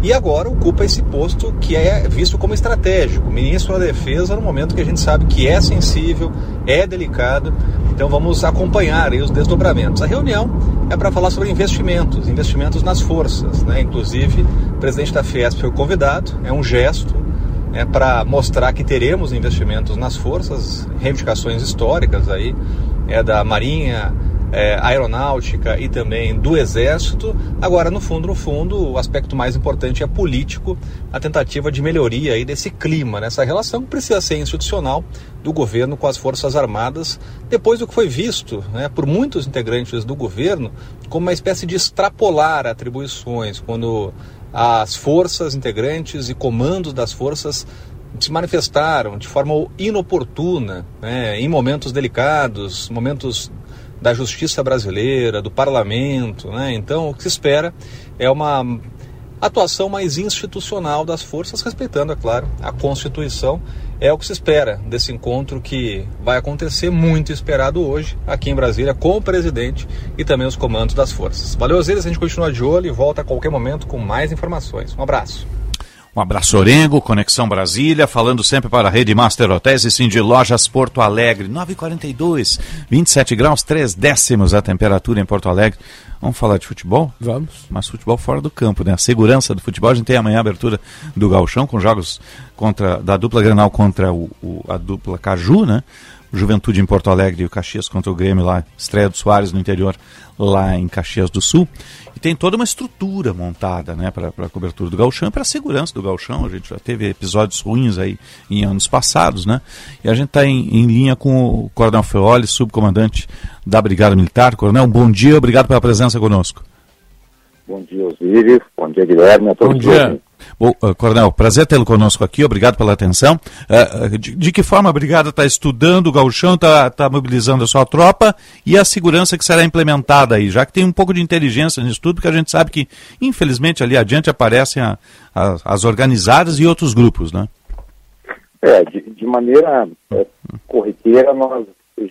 e agora ocupa esse posto que é visto como estratégico, ministro da Defesa, no momento que a gente sabe que é sensível, é delicado. Então vamos acompanhar os desdobramentos. A reunião é para falar sobre investimentos, investimentos nas forças, né? Inclusive, o presidente da Fiesp foi convidado, é um gesto é para mostrar que teremos investimentos nas forças, reivindicações históricas aí, é da Marinha, é, aeronáutica e também do Exército. Agora, no fundo, no fundo, o aspecto mais importante é político, a tentativa de melhoria aí desse clima, nessa relação que precisa ser institucional do governo com as Forças Armadas, depois do que foi visto né, por muitos integrantes do governo como uma espécie de extrapolar atribuições, quando as forças integrantes e comandos das forças se manifestaram de forma inoportuna, né, em momentos delicados, momentos da justiça brasileira, do parlamento. Né? Então, o que se espera é uma atuação mais institucional das forças, respeitando, é claro, a Constituição. É o que se espera desse encontro que vai acontecer, muito esperado hoje, aqui em Brasília, com o presidente e também os comandos das forças. Valeu, Zíris, a gente continua de olho e volta a qualquer momento com mais informações. Um abraço. Um abraço, Orengo, Conexão Brasília, falando sempre para a Rede Master Hotéis e Sim de Lojas Porto Alegre. 9h42, 27 graus, 3 décimos a temperatura em Porto Alegre. Vamos falar de futebol? Vamos. Mas futebol fora do campo, né? A segurança do futebol. A gente tem amanhã a abertura do Galchão com jogos contra, da dupla Granal contra o, o, a dupla Caju, né? Juventude em Porto Alegre e o Caxias contra o Grêmio lá, estreia do Soares no interior, lá em Caxias do Sul. E tem toda uma estrutura montada né, para a cobertura do galchão e para a segurança do galchão. A gente já teve episódios ruins aí em anos passados, né? E a gente está em, em, linha com o Coronel Feoli, subcomandante da Brigada Militar. Coronel, um bom dia, obrigado pela presença conosco. Bom dia, Osiris. Bom dia, Guilherme. A todos bom dia. Bom, uh, Coronel, prazer tê-lo conosco aqui, obrigado pela atenção. Uh, de, de, que forma a Brigada está estudando o gauchão, está tá mobilizando a sua tropa e a segurança que será implementada aí, já que tem um pouco de inteligência nisso tudo, porque a gente sabe que, infelizmente, ali adiante aparecem a, a, as organizadas e outros grupos, né? É, de, de maneira é, corriqueira, nós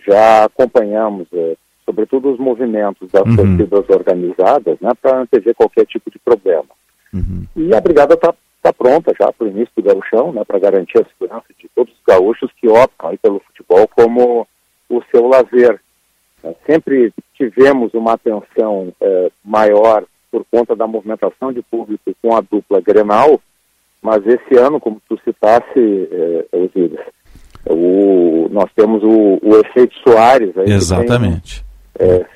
já acompanhamos, é, sobretudo os movimentos das uhum. torcidas organizadas, né, para antever qualquer tipo de problema. Uhum. E a brigada está tá pronta já para o início do gauchão, né, para garantir a segurança de todos os gaúchos que optam pelo futebol como o seu lazer. É, sempre tivemos uma atenção é, maior por conta da movimentação de público com a dupla Grenal, mas esse ano, como tu citasse, é, Osíris, o, nós temos o, o efeito Soares. Aí Exatamente. Tem, é,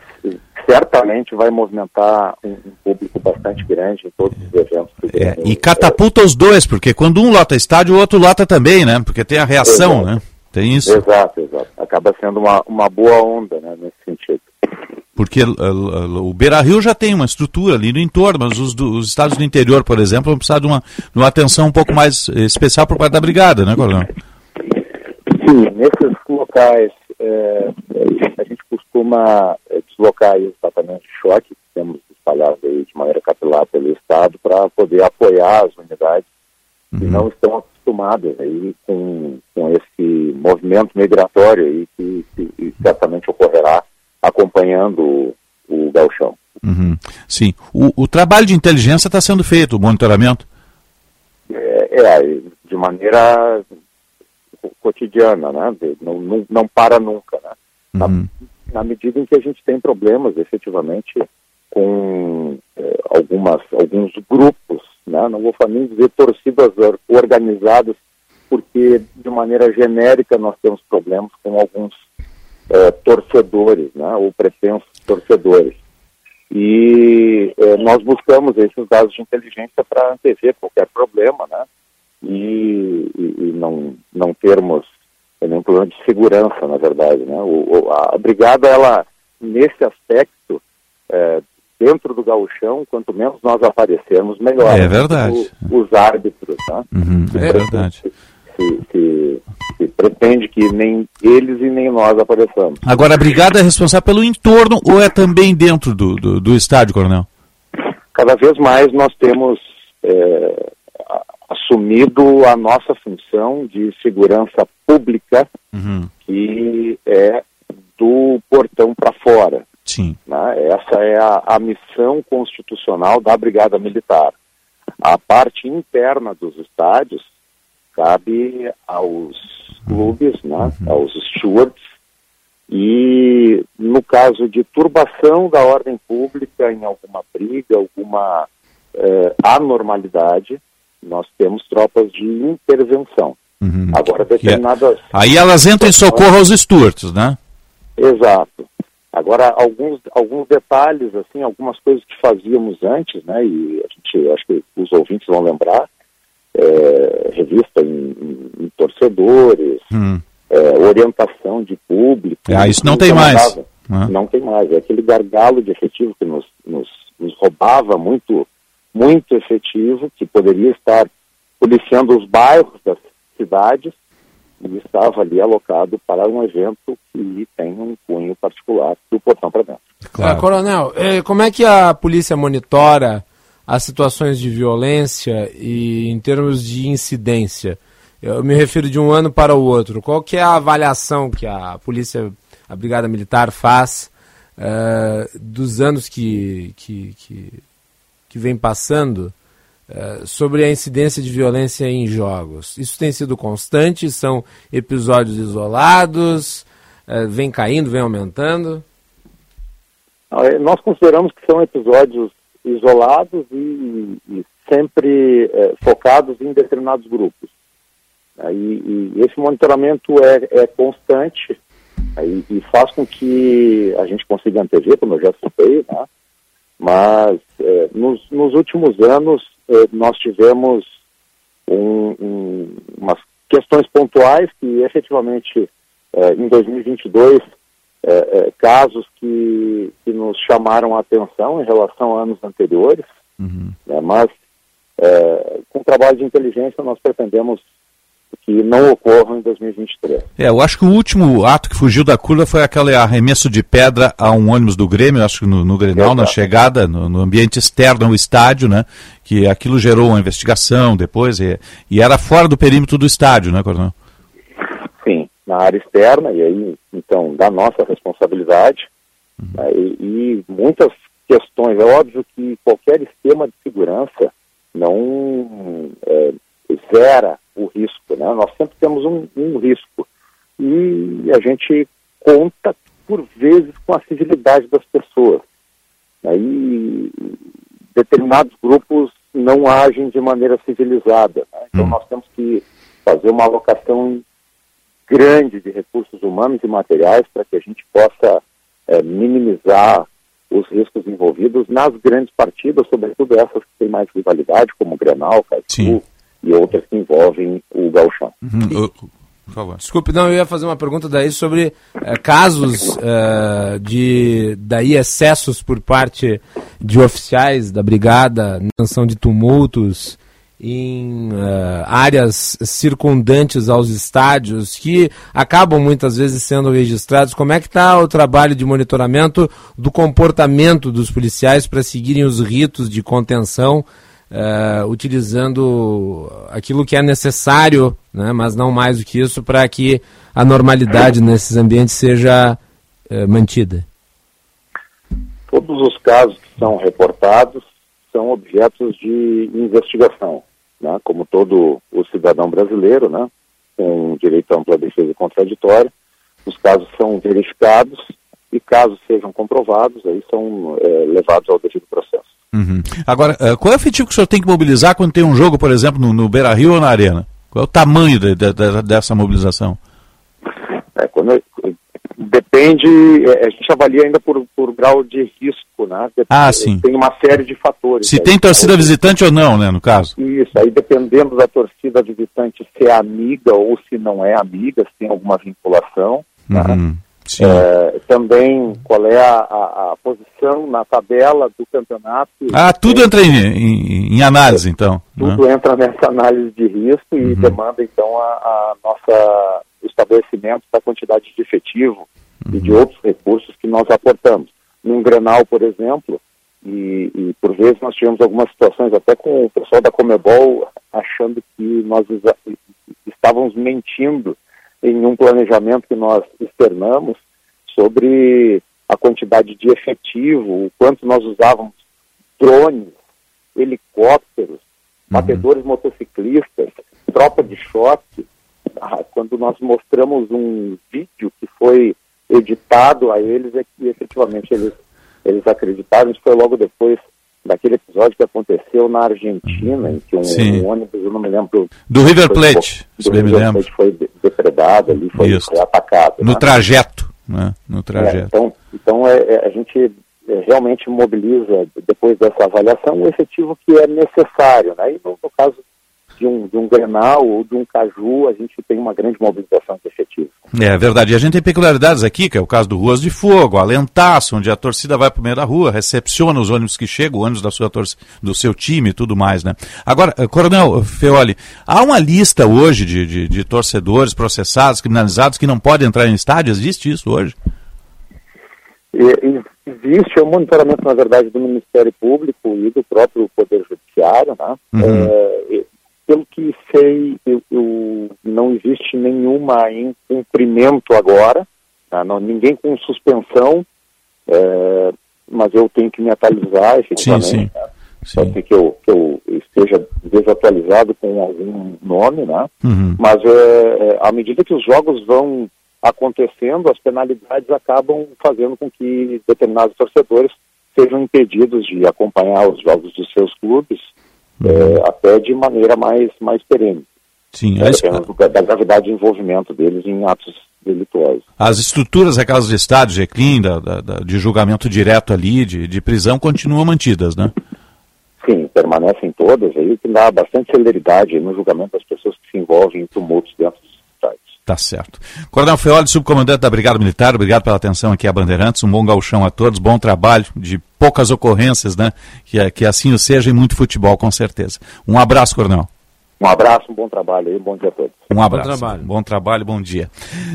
certamente vai movimentar um, um, público bastante grande em todos os eventos. É, e catapulta os dois, porque quando um lota estádio, o outro lota também, né? Porque tem a reação, exato. né? Tem isso. Exato, exato. Acaba sendo uma, uma boa onda, né, nesse sentido. Porque uh, uh, o Beira Rio já tem uma estrutura ali no entorno, mas os, do, os estados do interior, por exemplo, vão precisar de uma, de uma atenção um pouco mais especial por parte da brigada, né, Coronel? Sim, nesses locais é, a gente costuma é, deslocar os tratamentos de choque que temos espalhados aí de maneira capilar pelo Estado para poder apoiar as unidades uhum. que não estão acostumadas aí com, com esse movimento migratório aí que, que certamente ocorrerá acompanhando o, o galchão. Uhum. Sim. O, o, trabalho de inteligência está sendo feito, o monitoramento? É, é, de maneira cotidiana, né? Não, não, não para nunca, né? Na, uhum. na, medida em que a gente tem problemas, efetivamente, com eh, algumas, alguns grupos, né? Não vou nem dizer torcidas organizadas, porque de maneira genérica nós temos problemas com alguns eh, torcedores, né? Ou pretensos torcedores. E eh, nós buscamos esses dados de inteligência para antever qualquer problema, né? E, e, e não, não termos nenhum problema de segurança, na verdade. Né? O, a, brigada, ela, nesse aspecto, é, dentro do gauchão, quanto menos nós aparecermos, melhor. É verdade. O, os árbitros, né? Uhum, é verdade. Se, se, se, pretende que nem eles e nem nós apareçamos. Agora, a brigada é responsável pelo entorno ou é também dentro do, do, do estádio, Coronel? Cada vez mais nós temos é, assumido a nossa função de segurança pública, uhum. que é do portão para fora. Sim. Né? Essa é a, a, missão constitucional da Brigada Militar. A parte interna dos estádios cabe aos clubes, né? Uhum. aos stewards, e no caso de turbação da ordem pública em alguma briga, alguma eh, anormalidade, nós temos tropas de intervenção. Uhum. Agora, determinadas. Aí elas entram em socorro aos Stuarts, né? Exato. Agora, alguns, alguns detalhes, assim, algumas coisas que fazíamos antes, né, e a gente, acho que os ouvintes vão lembrar, é, revista em, em, em torcedores, Hum. é, orientação de público. Ah, isso não tem mais. Ah. Não tem mais. É aquele gargalo de efetivo que nos, nos, nos roubava muito, muito efetivo, que poderia estar policiando os bairros das cidades e estava ali alocado para um evento que tem um cunho particular do portão para dentro. Ah, coronel, eh, como é que a polícia monitora as situações de violência e em termos de incidência? Eu me refiro de um ano para o outro. Qual que é a avaliação que a polícia, a brigada militar faz eh, dos anos que, que, que, que vem passando eh, sobre a incidência de violência em jogos? Isso tem sido constante? São episódios isolados? Eh, vem caindo, vem aumentando? Não, é, Nós consideramos que são episódios isolados e, e sempre eh, focados em determinados grupos. Aí, e esse monitoramento é, é constante aí, e faz com que a gente consiga antever, como eu já citei, né? Mas eh, nos, nos últimos anos eh, nós tivemos um- um- umas questões pontuais que efetivamente eh, em 2022 eh, eh, casos que, que nos chamaram a atenção em relação a anos anteriores, né, mas eh, com o trabalho de inteligência nós pretendemos que não ocorram em 2023. É, eu acho que o último ato que fugiu da curva foi aquele arremesso de pedra a um ônibus do Grêmio, acho que no, no Grenal, na chegada, no, no ambiente externo ao estádio, né? Que aquilo gerou uma investigação depois e, e era fora do perímetro do estádio, né, Coronel? Sim, na área externa, e aí, então, da nossa responsabilidade, né, e, e muitas questões. É óbvio que qualquer esquema de segurança não é, zera o risco, né? Nós sempre temos um, um risco. E a gente conta, por vezes, com a civilidade das pessoas. Aí, determinados grupos não agem de maneira civilizada. né? Então, nós temos que fazer uma alocação grande de recursos humanos e materiais para que a gente possa eh, minimizar os riscos envolvidos nas grandes partidas, sobretudo essas que têm mais rivalidade, como o Grenal, Caetano e outras que envolvem o Gauchão. Por favor. Desculpe, não, eu ia fazer uma pergunta daí sobre eh, casos eh, de daí excessos por parte de oficiais da brigada, intenção de tumultos em eh, áreas circundantes aos estádios que acabam muitas vezes sendo registrados. Como é que está o trabalho de monitoramento do comportamento dos policiais para seguirem os ritos de contenção? Eh, utilizando aquilo que é necessário, né, mas não mais do que isso, para que a normalidade nesses ambientes seja eh, mantida. Todos os casos que são reportados são objetos de investigação, né? como todo o cidadão brasileiro, né? com direito à ampla defesa contraditória. Os casos são verificados e, caso sejam comprovados, aí são eh, levados ao devido processo. Uhum. Agora, eh, qual é o efetivo que o senhor tem que mobilizar quando tem um jogo, por exemplo, no, no Beira Rio ou na Arena? Qual é o tamanho de- de- de- dessa mobilização? É, quando, depende, é, a gente avalia ainda por, por grau de risco, né? Dep- Ah, sim. Tem uma série de fatores. Se aí. tem torcida visitante ou não, né, no caso? Isso, aí dependendo da torcida visitante se é amiga ou se não é amiga, se tem alguma vinculação. né? Uhum. É, também qual é a, a- a posição na tabela do campeonato. Ah, tudo entra em, em- em análise, então. né? Tudo entra nessa análise de risco e Uhum. demanda então a, a nossa estabelecimento da quantidade de efetivo e Uhum. de outros recursos que nós aportamos. Num Grenal, por exemplo, e, e por vezes nós tivemos algumas situações até com o pessoal da Comebol achando que nós estávamos mentindo em um planejamento que nós externamos sobre a quantidade de efetivo, o quanto nós usávamos drones, helicópteros, batedores motociclistas, tropa de choque. Ah, Quando nós mostramos um vídeo que foi editado a eles, é que efetivamente eles, eles acreditaram. Isso foi logo depois daquele episódio que aconteceu na Argentina, em que um, um ônibus, eu não me lembro. Do River foi- Plate, do se bem me River lembro. Plate foi de- depredado ali, foi, foi atacado. No né? trajeto, né? No É, trajeto. então, Então, é, é, a gente é, realmente mobiliza, depois dessa avaliação, o efetivo que é necessário. Né? E no, no caso de um, de um Grenal ou de um Caju, a gente tem uma grande mobilização de efetivos. É verdade. E a gente tem peculiaridades aqui, que é o caso do Ruas de Fogo, Alentaço, onde a torcida vai para o meio da rua, recepciona os ônibus que chegam, ônibus da sua torcida, do seu time e tudo mais, né? Agora, eh, Coronel Feoli, há uma lista hoje de, de, de torcedores processados, criminalizados, que não podem entrar em estádio? Existe isso hoje? Existe o monitoramento, na verdade, do Ministério Público e do próprio Poder Judiciário, né? Uhum. É, pelo que sei, eu, eu, não existe nenhuma incumprimento agora, tá? não, ninguém com suspensão, é, mas eu tenho que me atualizar efetivamente. Sim, sim. Né? Pode ser que eu, que eu esteja desatualizado com algum nome, né? Uhum. Mas é, à medida que os jogos vão acontecendo, as penalidades acabam fazendo com que determinados torcedores sejam impedidos de acompanhar os jogos dos seus clubes é, até de maneira mais, mais perene. Sim, é, as, dependendo da gravidade de envolvimento deles em atos delituosos. as estruturas, aquelas de estádio, de clean, da, da- de julgamento direto ali, de, de prisão, continuam mantidas, né? Sim, permanecem todas, aí que dá bastante celeridade no julgamento das pessoas que se envolvem em tumultos dentro dos estádios. Tá certo. Coronel Feoli, subcomandante da Brigada Militar, obrigado pela atenção aqui a Bandeirantes. Um bom gauchão a todos, bom trabalho, de poucas ocorrências, né? Que, que assim o seja e muito futebol, com certeza. Um abraço, Coronel. Um abraço, um bom trabalho aí, bom dia a todos. Um abraço. trabalho. Bom trabalho, bom dia.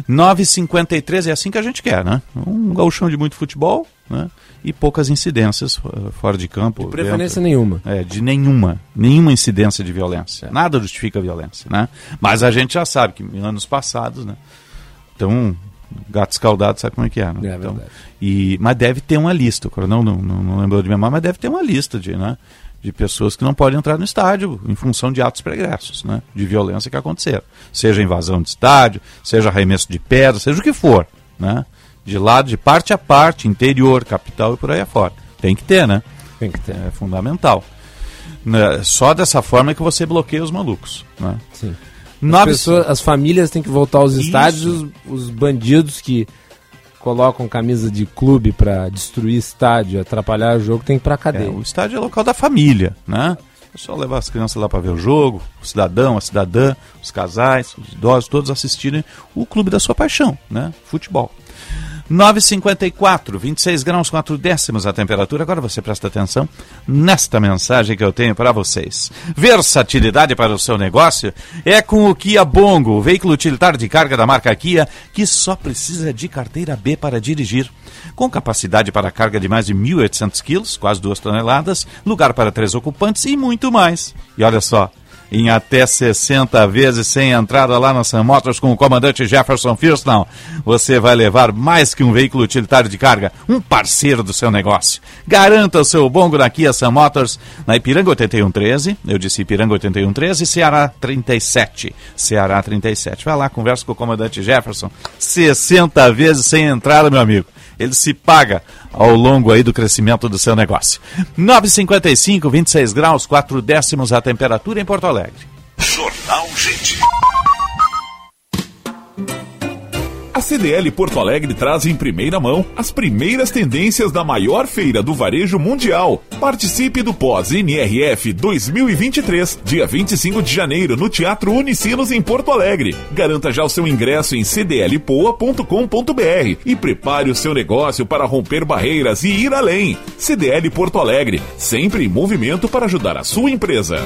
9h53 é assim que a gente quer, né? Um gauchão de muito futebol, né? E poucas incidências eh, fora de campo. De preferência nenhuma. É, de nenhuma. Nenhuma incidência de violência. Nada justifica a violência, né? Mas a gente já sabe que em anos passados, né? Então, gato escaldado sabe como é que é, né? É então, e, mas deve ter uma lista, o coronel não, não, não lembrou de memória, mas deve ter uma lista de, né? De pessoas que não podem entrar no estádio em função de atos pregressos, né? De violência que aconteceram. Seja invasão de estádio, seja arremesso de pedra, seja o que for, né? De lado, de parte a parte, interior, capital e por aí afora. Tem que ter, né? Tem que ter. É fundamental. Né, Só dessa forma é que você bloqueia os malucos, né? Sim. As, Nove- pessoas, as famílias têm que voltar aos estádios, os, os bandidos que colocam camisa de clube pra destruir estádio, atrapalhar o jogo, tem que ir pra É, cadeia. o estádio é local da família, né? É só levar as crianças lá para ver o jogo, o cidadão, a cidadã, os casais, os idosos, todos assistirem o clube da sua paixão, né? Futebol. 9h54, 26 graus 4 décimos a temperatura. Agora você presta atenção nesta mensagem que eu tenho para vocês. Versatilidade para o seu negócio é com o Kia Bongo, o veículo utilitário de carga da marca Kia, que só precisa de carteira B para dirigir. Com capacidade para carga de mais de 1.800 quilos, quase 2 toneladas, lugar para três ocupantes e muito mais. E olha só, em até 60 vezes sem entrada lá na Sam Motors com o comandante Jefferson Firston, você vai levar mais que um veículo utilitário de carga, um parceiro do seu negócio. Garanta o seu bongo na Kia Sam Motors, na Ipiranga 8113, eu disse Ipiranga 8113, Ceará 37, Ceará 37. Vai lá, conversa com o comandante Jefferson, 60 vezes sem entrada, meu amigo. Ele se paga ao longo aí do crescimento do seu negócio. 9,55, 26 graus, 4 décimos a temperatura em Porto Alegre. Jornal Gente. A CDL Porto Alegre traz em primeira mão as primeiras tendências da maior feira do varejo mundial. Participe do pós-NRF 2023, dia 25 de janeiro, no Teatro Unicinos, em Porto Alegre. Garanta já o seu ingresso em cdlpoa.com.br e prepare o seu negócio para romper barreiras e ir além. CDL Porto Alegre, sempre em movimento para ajudar a sua empresa.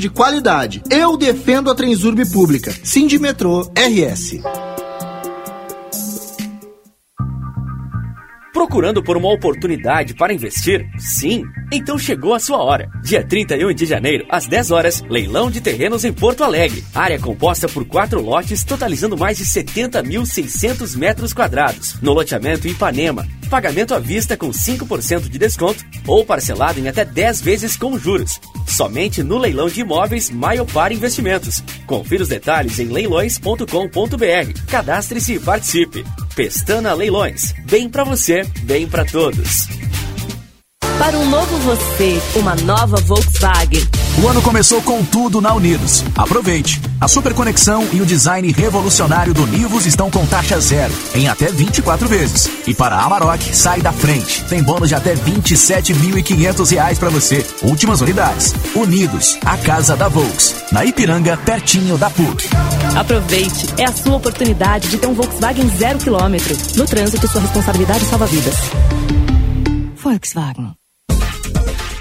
de qualidade. Eu defendo a Transurb Pública. Sindimetrô RS. Procurando por uma oportunidade para investir? Sim? Então chegou a sua hora. Dia 31 de janeiro, às 10 horas, leilão de terrenos em Porto Alegre. Área composta por quatro lotes, totalizando mais de 70.600 metros quadrados. No loteamento Ipanema. Pagamento à vista com 5% de desconto ou parcelado em até 10 vezes com juros. Somente no leilão de imóveis Maiopar Investimentos. Confira os detalhes em leilões.com.br. Cadastre-se e participe. Pestana Leilões. Bem para você, bem para todos. Para um novo você, uma nova Volkswagen. O ano começou com tudo na Unidos. Aproveite! A super conexão e o design revolucionário do Nivus estão com taxa zero, em até 24 vezes. E para a Amarok, sai da frente. Tem bônus de até R$ 27.500 para você. Últimas unidades. Unidos, a casa da Volks. Na Ipiranga, pertinho da PUC. Aproveite, é a sua oportunidade de ter um Volkswagen zero quilômetro. No trânsito, sua responsabilidade salva vidas. Volkswagen.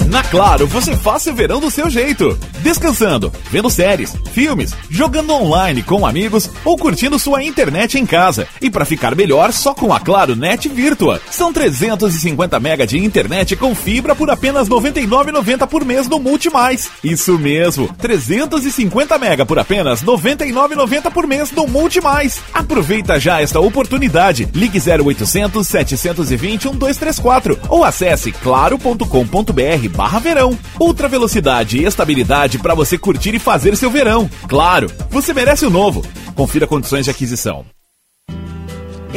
Na Claro, você faça o verão do seu jeito. Descansando, vendo séries, filmes, jogando online com amigos ou curtindo sua internet em casa. E para ficar melhor, só com a Claro Net Virtua. São 350 mega de internet com fibra por apenas R$ 99,90 por mês no Multimais. Isso mesmo, 350 mega por apenas R$ 99,90 por mês no Multimais. Aproveita já esta oportunidade. Ligue 0800 720 1234 ou acesse claro.com.br barra verão. Ultra velocidade e estabilidade para você curtir e fazer seu verão. Claro, você merece o novo. Confira condições de aquisição.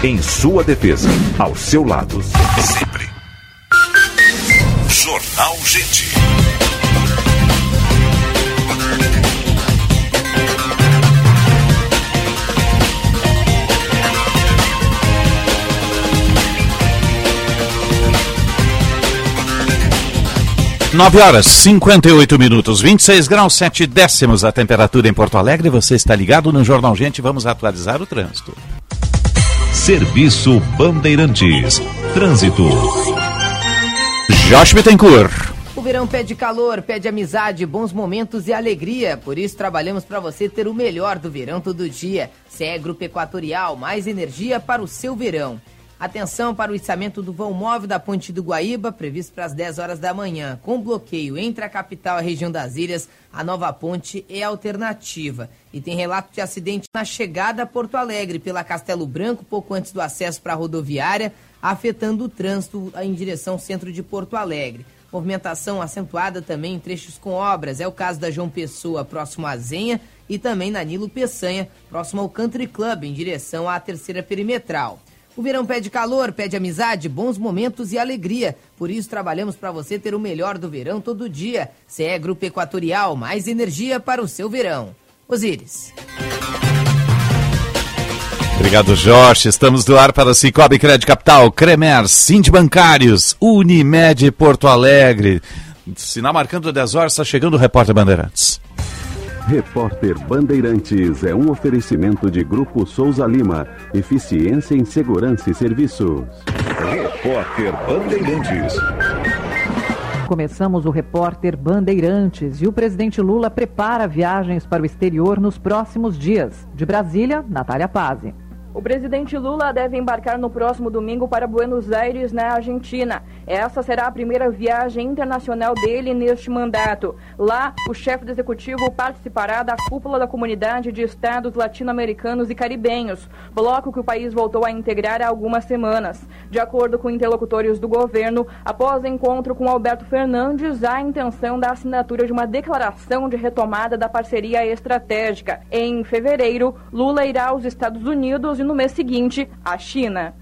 Em sua defesa. Ao seu lado. Sempre. Jornal Gente. Nove horas, 58 minutos, 26 graus, 7 décimos a temperatura em Porto Alegre. Você está ligado no Jornal Gente. Vamos atualizar o trânsito. Serviço Bandeirantes. Trânsito. Josh Bittencourt. O verão pede calor, pede amizade, bons momentos e alegria. Por isso trabalhamos para você ter o melhor do verão todo dia. CE Grupo Equatorial, mais energia para o seu verão. Atenção para o içamento do vão móvel da Ponte do Guaíba, previsto para as 10 horas da manhã. Com bloqueio entre a capital e a região das ilhas, a nova ponte é alternativa. E tem relato de acidente na chegada a Porto Alegre pela Castelo Branco, pouco antes do acesso para a rodoviária, afetando o trânsito em direção centro de Porto Alegre. Movimentação acentuada também em trechos com obras. É o caso da João Pessoa, próximo à Zenha, e também na Nilo Peçanha, próximo ao Country Club, em direção à terceira perimetral. O verão pede calor, pede amizade, bons momentos e alegria. Por isso trabalhamos para você ter o melhor do verão todo dia. CE Grupo Equatorial, mais energia para o seu verão. Osíris. Obrigado, Jorge. Estamos do ar para Cicobi Crédito Capital, Cremer, Cinti Bancários, Unimed Porto Alegre. Sinal marcando 10 horas, está chegando o repórter Bandeirantes. Repórter Bandeirantes é um oferecimento de Grupo Souza Lima. Eficiência em Segurança e Serviços. Repórter Bandeirantes. Começamos o repórter Bandeirantes e o presidente Lula prepara viagens para o exterior nos próximos dias. De Brasília, Natália Pazzi. O presidente Lula deve embarcar no próximo domingo para Buenos Aires, na Argentina. Essa será a primeira viagem internacional dele neste mandato. Lá, o chefe do executivo participará da cúpula da Comunidade de Estados Latino-Americanos e Caribenhos, bloco que o país voltou a integrar há algumas semanas. De acordo com interlocutores do governo, após encontro com Alberto Fernandes, há a intenção da assinatura de uma declaração de retomada da parceria estratégica. Em fevereiro, Lula irá aos Estados Unidos e no mês seguinte, a China.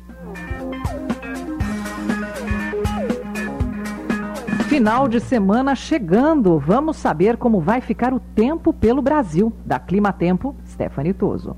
Final de semana chegando. Vamos saber como vai ficar o tempo pelo Brasil. Da Clima Tempo, Stephanie Toso.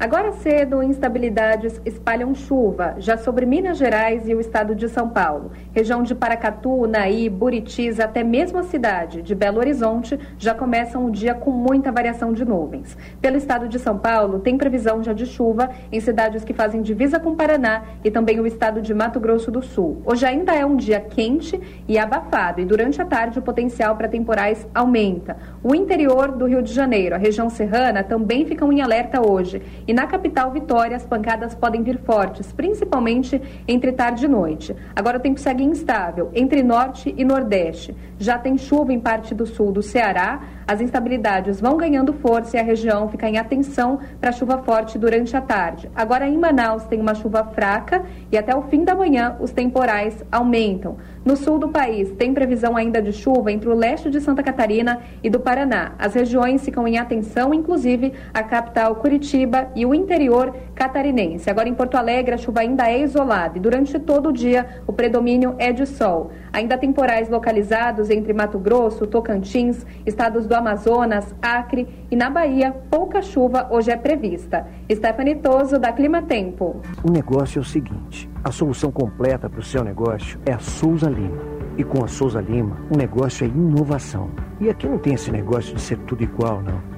Agora cedo, instabilidades espalham chuva, já sobre Minas Gerais e o estado de São Paulo. Região de Paracatu, Naí, Buritis, até mesmo a cidade de Belo Horizonte já começam o dia com muita variação de nuvens. Pelo estado de São Paulo, tem previsão já de chuva em cidades que fazem divisa com Paraná e também o estado de Mato Grosso do Sul. Hoje ainda é um dia quente e abafado e durante a tarde o potencial para temporais aumenta. O interior do Rio de Janeiro, a região serrana, também ficam em alerta hoje e na capital Vitória, as pancadas podem vir fortes, principalmente entre tarde e noite. Agora o tempo segue instável entre norte e nordeste. Já tem chuva em parte do sul do Ceará. As instabilidades vão ganhando força e a região fica em atenção para chuva forte durante a tarde. Agora em Manaus tem uma chuva fraca e até o fim da manhã os temporais aumentam. No sul do país tem previsão ainda de chuva entre o leste de Santa Catarina e do Paraná. As regiões ficam em atenção, inclusive a capital Curitiba e o interior catarinense. Agora em Porto Alegre a chuva ainda é isolada e durante todo o dia o predomínio é de sol. Ainda temporais localizados entre Mato Grosso, Tocantins, estados do Amazonas, Acre e na Bahia, pouca chuva hoje é prevista. Stephanie Toso, da Clima Tempo. O negócio é o seguinte: a solução completa para o seu negócio é a Souza Lima. E com a Souza Lima, o negócio é inovação. E aqui não tem esse negócio de ser tudo igual, não.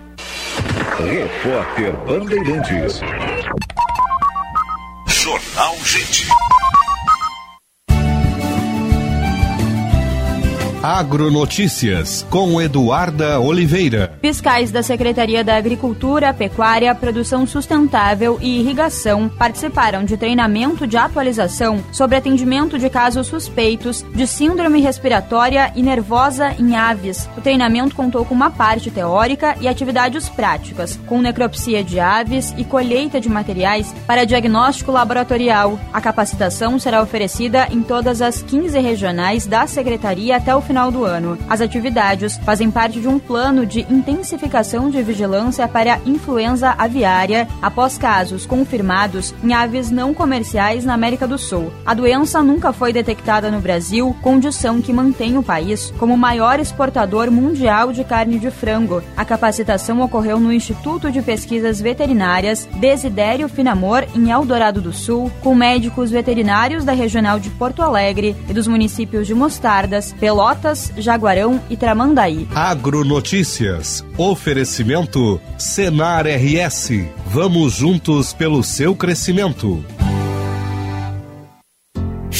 Repórter Bandeirantes. Jornal Gente. Agronotícias com Eduarda Oliveira. Fiscais da Secretaria da Agricultura, Pecuária, Produção Sustentável e Irrigação participaram de treinamento de atualização sobre atendimento de casos suspeitos de síndrome respiratória e nervosa em aves. O treinamento contou com uma parte teórica e atividades práticas, com necropsia de aves e colheita de materiais para diagnóstico laboratorial. A capacitação será oferecida em todas as 15 regionais da Secretaria até o final do ano. As atividades fazem parte de um plano de intensificação de vigilância para a influenza aviária após casos confirmados em aves não comerciais na América do Sul. A doença nunca foi detectada no Brasil, condição que mantém o país como o maior exportador mundial de carne de frango. A capacitação ocorreu no Instituto de Pesquisas Veterinárias Desidério Finamor, em Eldorado do Sul, com médicos veterinários da Regional de Porto Alegre e dos municípios de Mostardas, Pelotas, Jaguarão e Tramandaí. Agronotícias. Oferecimento Senar RS. Vamos juntos pelo seu crescimento.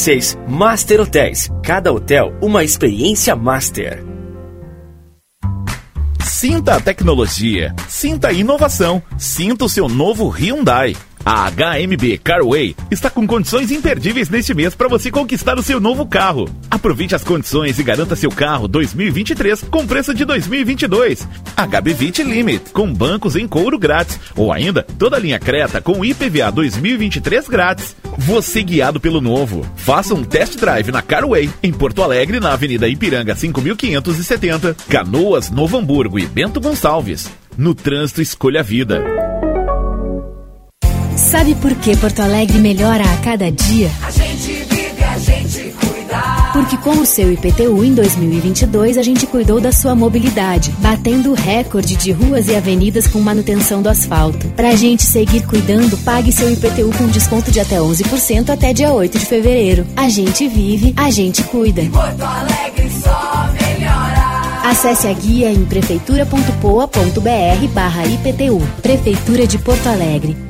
2766. Master Hotéis. Cada hotel uma experiência master. Sinta a tecnologia, sinta a inovação, sinta o seu novo Hyundai. A HMB Carway está com condições imperdíveis neste mês para você conquistar o seu novo carro. Aproveite as condições e garanta seu carro 2023 com preço de 2022. HB20 Limit com bancos em couro grátis ou ainda toda a linha Creta com IPVA 2023 grátis. Você guiado pelo novo. Faça um test drive na Carway em Porto Alegre na Avenida Ipiranga 5570, Canoas, Novo Hamburgo e Bento Gonçalves. No trânsito escolha a vida. Sabe por que Porto Alegre melhora a cada dia? A gente vive, a gente cuida. Porque com o seu IPTU em 2022 a gente cuidou da sua mobilidade, batendo o recorde de ruas e avenidas com manutenção do asfalto. Pra gente seguir cuidando, pague seu IPTU com desconto de até 11% até dia 8 de fevereiro. A gente vive, a gente cuida. Porto Alegre só melhora. Acesse a guia em prefeitura.poa.br barra IPTU. Prefeitura de Porto Alegre.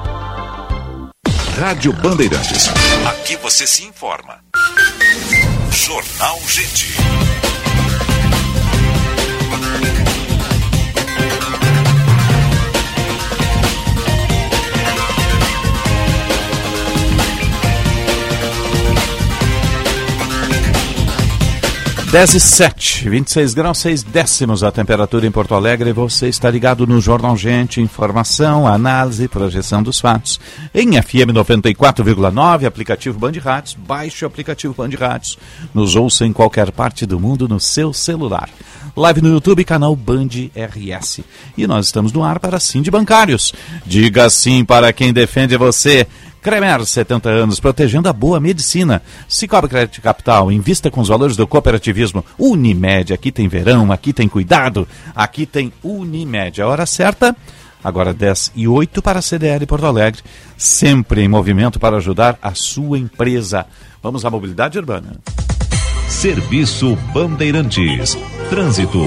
Rádio Bandeirantes. Aqui você se informa. Jornal Gente. Dez e sete, 26 graus, 6 décimos a temperatura em Porto Alegre. Você está ligado no Jornal Gente, informação, análise, projeção dos fatos. Em FM 94,9, aplicativo Band Rádios. Baixe o aplicativo Band Rádios. Nos ouça em qualquer parte do mundo no seu celular. Live no YouTube, canal Band RS. E nós estamos no ar para Sim de Bancários. Diga sim para quem defende você. Cremer, 70 anos, protegendo a boa medicina. Cicobi Crédito Capital, invista com os valores do cooperativismo. Unimed, aqui tem verão, aqui tem cuidado, aqui tem Unimed. A hora certa, agora 10 e 8 para a CDL Porto Alegre, sempre em movimento para ajudar a sua empresa. Vamos à mobilidade urbana. Serviço Bandeirantes. Trânsito.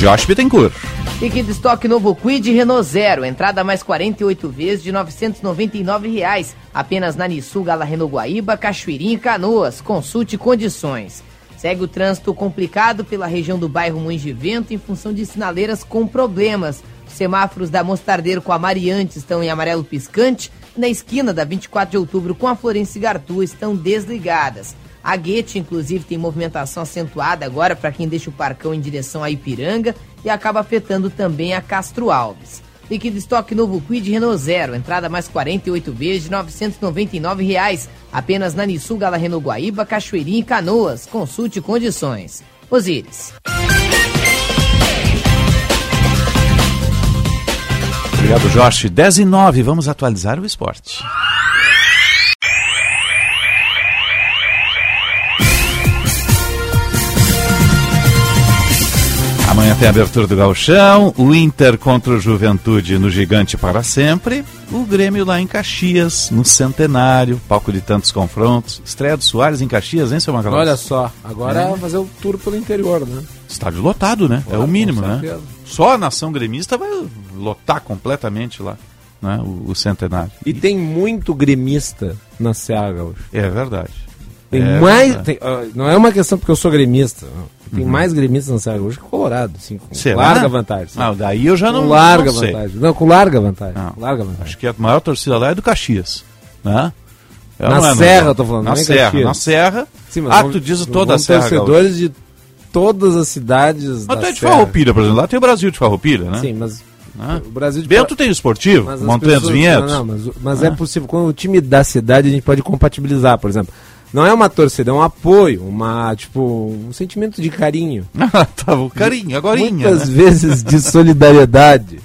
Josh Bittencourt. Liquid estoque novo Quid Renault Zero. Entrada mais 48 vezes de 999 reais. Apenas na Nissu Gala Renault Guaíba, Cachoeirinha e Canoas. Consulte condições. Segue o trânsito complicado pela região do bairro Moinhos de Vento em função de sinaleiras com problemas. Os semáforos da Mostardeiro com a Mariante estão em amarelo piscante. Na esquina da 24 de outubro com a Florence Gartu estão desligadas. A Guete, inclusive, tem movimentação acentuada agora para quem deixa o parcão em direção a Ipiranga e acaba afetando também a Castro Alves. Liquid estoque novo Quid Renault Zero, entrada mais 48 vezes de 999 reais, apenas na Nissu Gala Renault Guaíba, Cachoeirinha e Canoas. Consulte condições. Osíris. Obrigado, Jorge. 10 e 9, vamos atualizar o esporte. Amanhã tem a abertura do Galchão, o Inter contra o Juventude no Gigante para sempre, o Grêmio lá em Caxias, no Centenário, palco de tantos confrontos. Estreia do Soares em Caxias, hein, seu Magalhães? Olha só, agora é. fazer o tour pelo interior, né? Estádio lotado, né? é o mínimo, né? Só a nação gremista vai lotar completamente lá. Né? O, o centenário. E, tem muito gremista na Serra Gaúcha. É verdade. Tem é mais. tem, ó, não é uma questão porque eu sou gremista. Tem mais gremistas na Serra Gaúcha que Colorado, assim, com Será? larga vantagem. sim. Não, daí eu já não- Com larga não sei. vantagem. Não, com larga vantagem. Não. Larga vantagem. Acho que a maior torcida lá é do Caxias. Né? É, Na não é, Serra, não? eu tô falando, Na não é Serra. Caxias. Na Serra. Sim, mas ah, vão- tu diz toda a Serra. Torcedores de todas as cidades Mas da tu é de Serra. Farroupilha, por exemplo. Lá tem o Brasil de Farroupilha, né? Sim, mas Né? o Brasil de Bento tem esportivo, Montanha dos Vinhedos. Não, não, mas, mas Ah. é possível. Com o time da cidade a gente pode compatibilizar, por exemplo. Não é uma torcida, é um apoio, uma, tipo, um sentimento de carinho. tá, o carinho, agora Muitas né? vezes de solidariedade.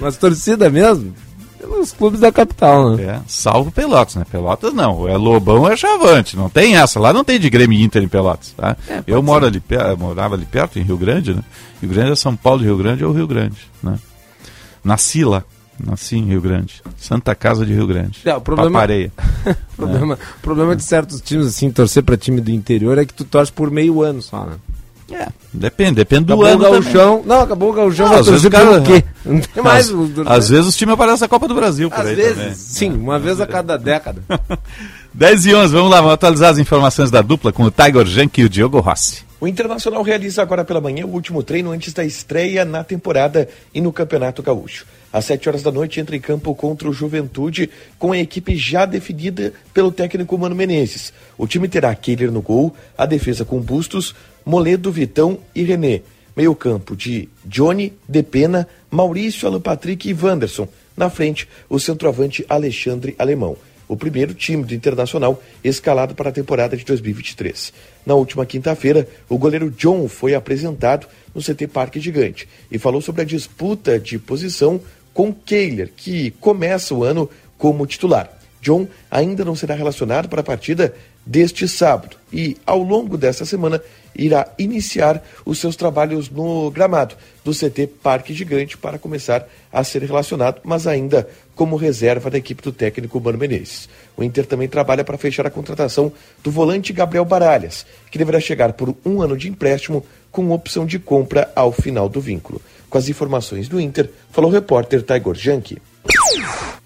Mas torcida mesmo, pelos clubes da capital, né? É, salvo Pelotas, né? Pelotas não, é Lobão é Chavante, não tem essa, lá não tem de Grêmio Inter em Pelotas, tá? É, eu moro ali, eu morava ali perto, em Rio Grande, né? Rio Grande é São Paulo, Rio Grande é o Rio Grande, né? Nasci lá, Nasci em Rio Grande. Santa Casa de Rio Grande. É, o problema, Papareia. o problema, problema de certos times, assim, torcer pra time do interior é que tu torce por meio ano só, né? É, depende, depende do acabou ano. o gauchão. Não, acabou o gauchão, Não, vai às vezes torcer o pelo quê? Não tem mais. Às, o- às vezes os times aparecem na Copa do Brasil por Às aí vezes, também. sim, uma vez a cada década. 10 e 11, vamos lá, vamos atualizar as informações da dupla com o Tiger Jank e o Diogo Rossi. O Internacional realiza agora pela manhã o último treino antes da estreia na temporada e no Campeonato Gaúcho. Às 7 horas da noite entra em campo contra o Juventude com a equipe já definida pelo técnico Mano Menezes. O time terá Keiler no gol, a defesa com Bustos, Moledo, Vitão e René. Meio campo de Johnny, Depena, Maurício, Alan Patrick e Wanderson. Na frente, o centroavante Alexandre Alemão o primeiro time do Internacional escalado para a temporada de 2023. Na última quinta-feira, o goleiro John foi apresentado no CT Parque Gigante e falou sobre a disputa de posição com Kehler, que começa o ano como titular. John ainda não será relacionado para a partida deste sábado e, ao longo desta semana, irá iniciar os seus trabalhos no gramado do CT Parque Gigante para começar a ser relacionado, mas ainda como reserva da equipe do técnico Mano Menezes. O Inter também trabalha para fechar a contratação do volante Gabriel Baralhas, que deverá chegar por um ano de empréstimo com opção de compra ao final do vínculo. Com as informações do Inter, falou o repórter Taigor Janke.